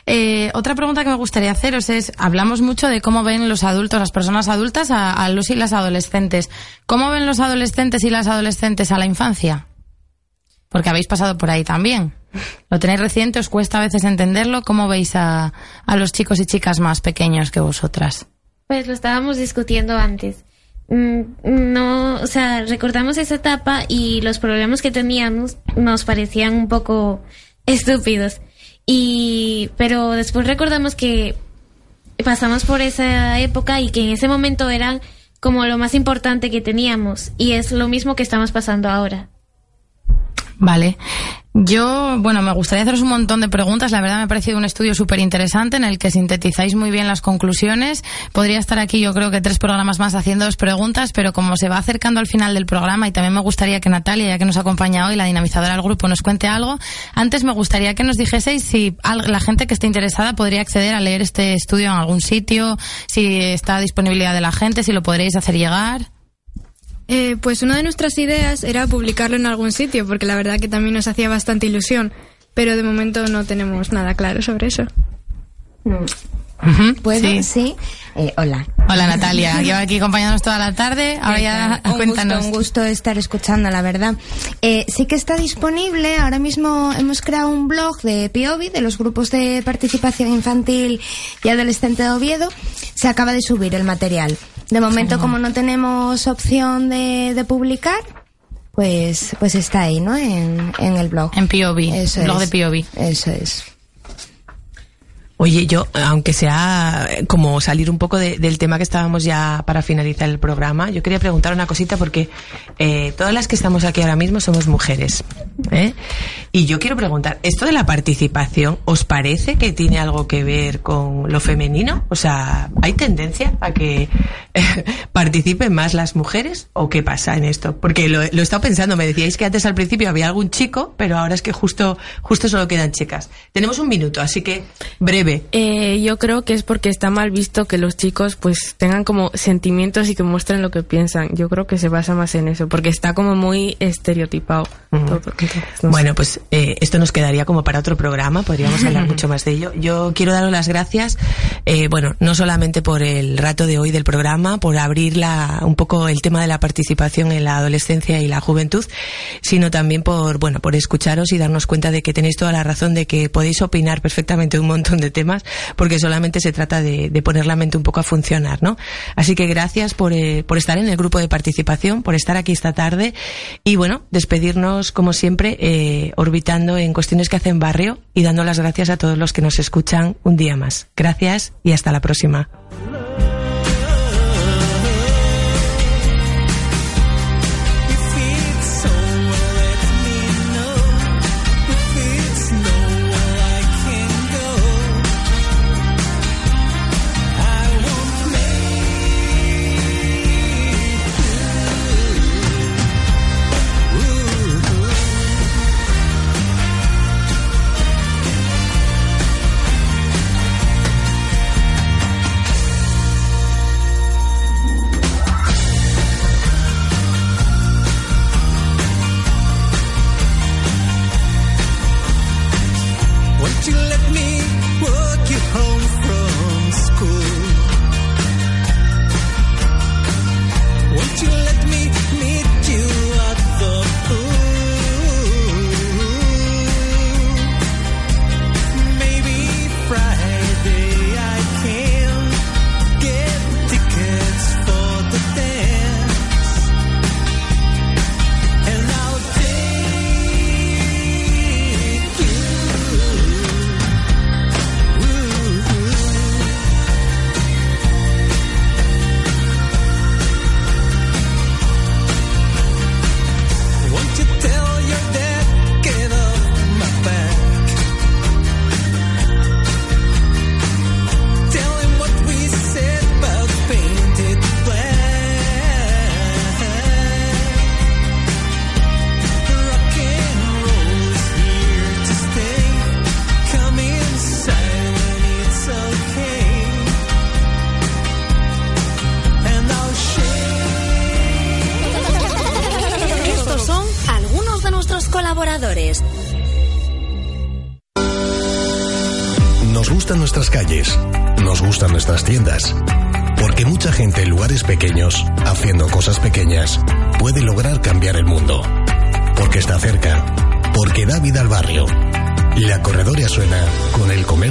Eh, otra pregunta que me gustaría haceros es, hablamos mucho de cómo ven los adultos, las personas adultas, a, a los y las adolescentes. ¿Cómo ven los adolescentes y las adolescentes a la infancia? Porque habéis pasado por ahí también. ¿Lo tenéis reciente? ¿Os cuesta a veces entenderlo? ¿Cómo veis a, a los chicos y chicas más pequeños que vosotras? Pues lo estábamos discutiendo antes. Mm, No, o sea, recordamos esa etapa y los problemas que teníamos nos parecían un poco estúpidos. Y, pero después recordamos que pasamos por esa época y que en ese momento eran como lo más importante que teníamos. Y es lo mismo que estamos pasando ahora. Vale. Yo, bueno, me gustaría haceros un montón de preguntas. La verdad me ha parecido un estudio súper interesante en el que sintetizáis muy bien las conclusiones. Podría estar aquí, yo creo que tres programas más haciéndoos preguntas, pero como se va acercando al final del programa y también me gustaría que Natalia, ya que nos acompaña hoy, la dinamizadora del grupo, nos cuente algo, antes me gustaría que nos dijeseis si la gente que esté interesada podría acceder a leer este estudio en algún sitio, si está a disponibilidad de la gente, si lo podréis hacer llegar. Eh, pues una de nuestras ideas era publicarlo en algún sitio, porque la verdad que también nos hacía bastante ilusión, pero de momento no tenemos nada claro sobre eso. ¿Puedo? Sí. Eh, hola. Hola Natalia, lleva aquí acompañándonos toda la tarde. Ahora ya un cuéntanos. Gusto, un gusto estar escuchando, la verdad. Eh, sí que está disponible. Ahora mismo hemos creado un blog de PIOBI, de los grupos de participación infantil y adolescente de Oviedo. Se acaba de subir el material. De momento, como no tenemos opción de, de publicar, pues, pues está ahí, ¿no? En, en el blog. En POV, Eso blog es. de POV. Eso es. Oye, yo, aunque sea eh, como salir un poco de- del tema que estábamos ya para finalizar el programa, yo quería preguntar una cosita porque eh, todas las que estamos aquí ahora mismo somos mujeres. ¿eh? Y yo quiero preguntar, ¿esto de la participación os parece que tiene algo que ver con lo femenino? O sea, ¿hay tendencia a que eh, participen más las mujeres o qué pasa en esto? Porque lo, lo he estado pensando, me decíais que antes al principio había algún chico, pero ahora es que justo, justo solo quedan chicas. Tenemos un minuto, así que breve. Eh, yo creo que es porque está mal visto que los chicos pues tengan como sentimientos y que muestren lo que piensan. Yo creo que se basa más en eso, porque está como muy estereotipado. todo. Entonces, no sé. Bueno, pues eh, esto nos quedaría como para otro programa, podríamos hablar mucho más de ello. Yo quiero daros las gracias, eh, bueno, no solamente por el rato de hoy del programa, por abrir la, un poco el tema de la participación en la adolescencia y la juventud, sino también por, bueno, por escucharos y darnos cuenta de que tenéis toda la razón de que podéis opinar perfectamente un montón de temas, porque solamente se trata de, poner la mente un poco a funcionar, ¿no? Así que gracias por, eh, por estar en el grupo de participación, por estar aquí esta tarde y bueno, despedirnos como siempre, eh, orbitando en cuestiones que hacen barrio y dando las gracias a todos los que nos escuchan un día más. Gracias y hasta la próxima.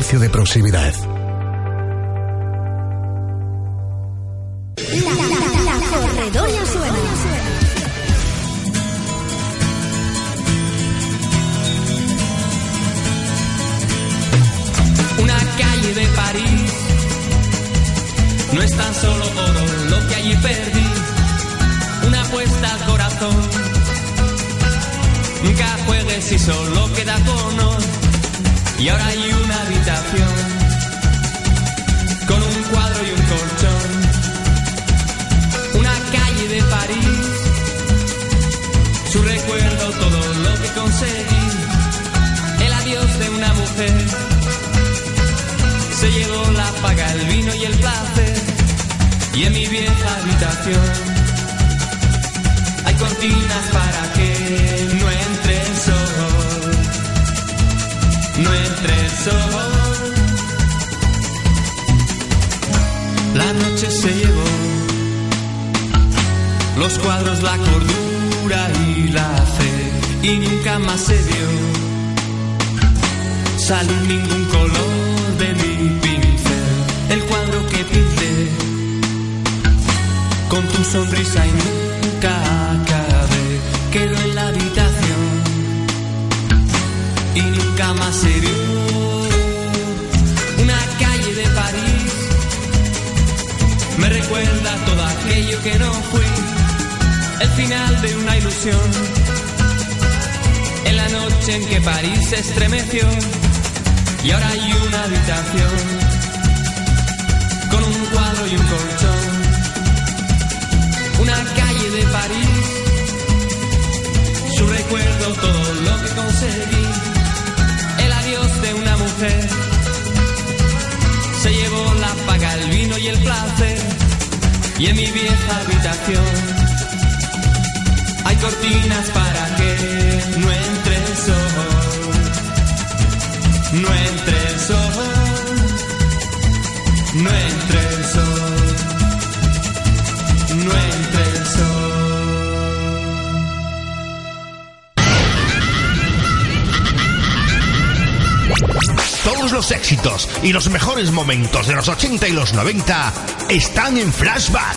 De proximidad. Se vio salir ningún color de mi pincel. El cuadro que pinté con tu sonrisa y nunca acabé. Quedó en la habitación y nunca más se vio. Una calle de París me recuerda todo aquello que no fui. El final de una ilusión. La noche en que París se estremeció y ahora hay una habitación con un cuadro y un colchón. Una calle de París, su recuerdo, todo lo que conseguí. El adiós de una mujer se llevó la paga, el vino y el placer. Y en mi vieja habitación hay cortinas para no entre sol. No entre sol, no entre sol, no entre el Todos los éxitos y los mejores momentos de los 80 y los 90 están en Flashback.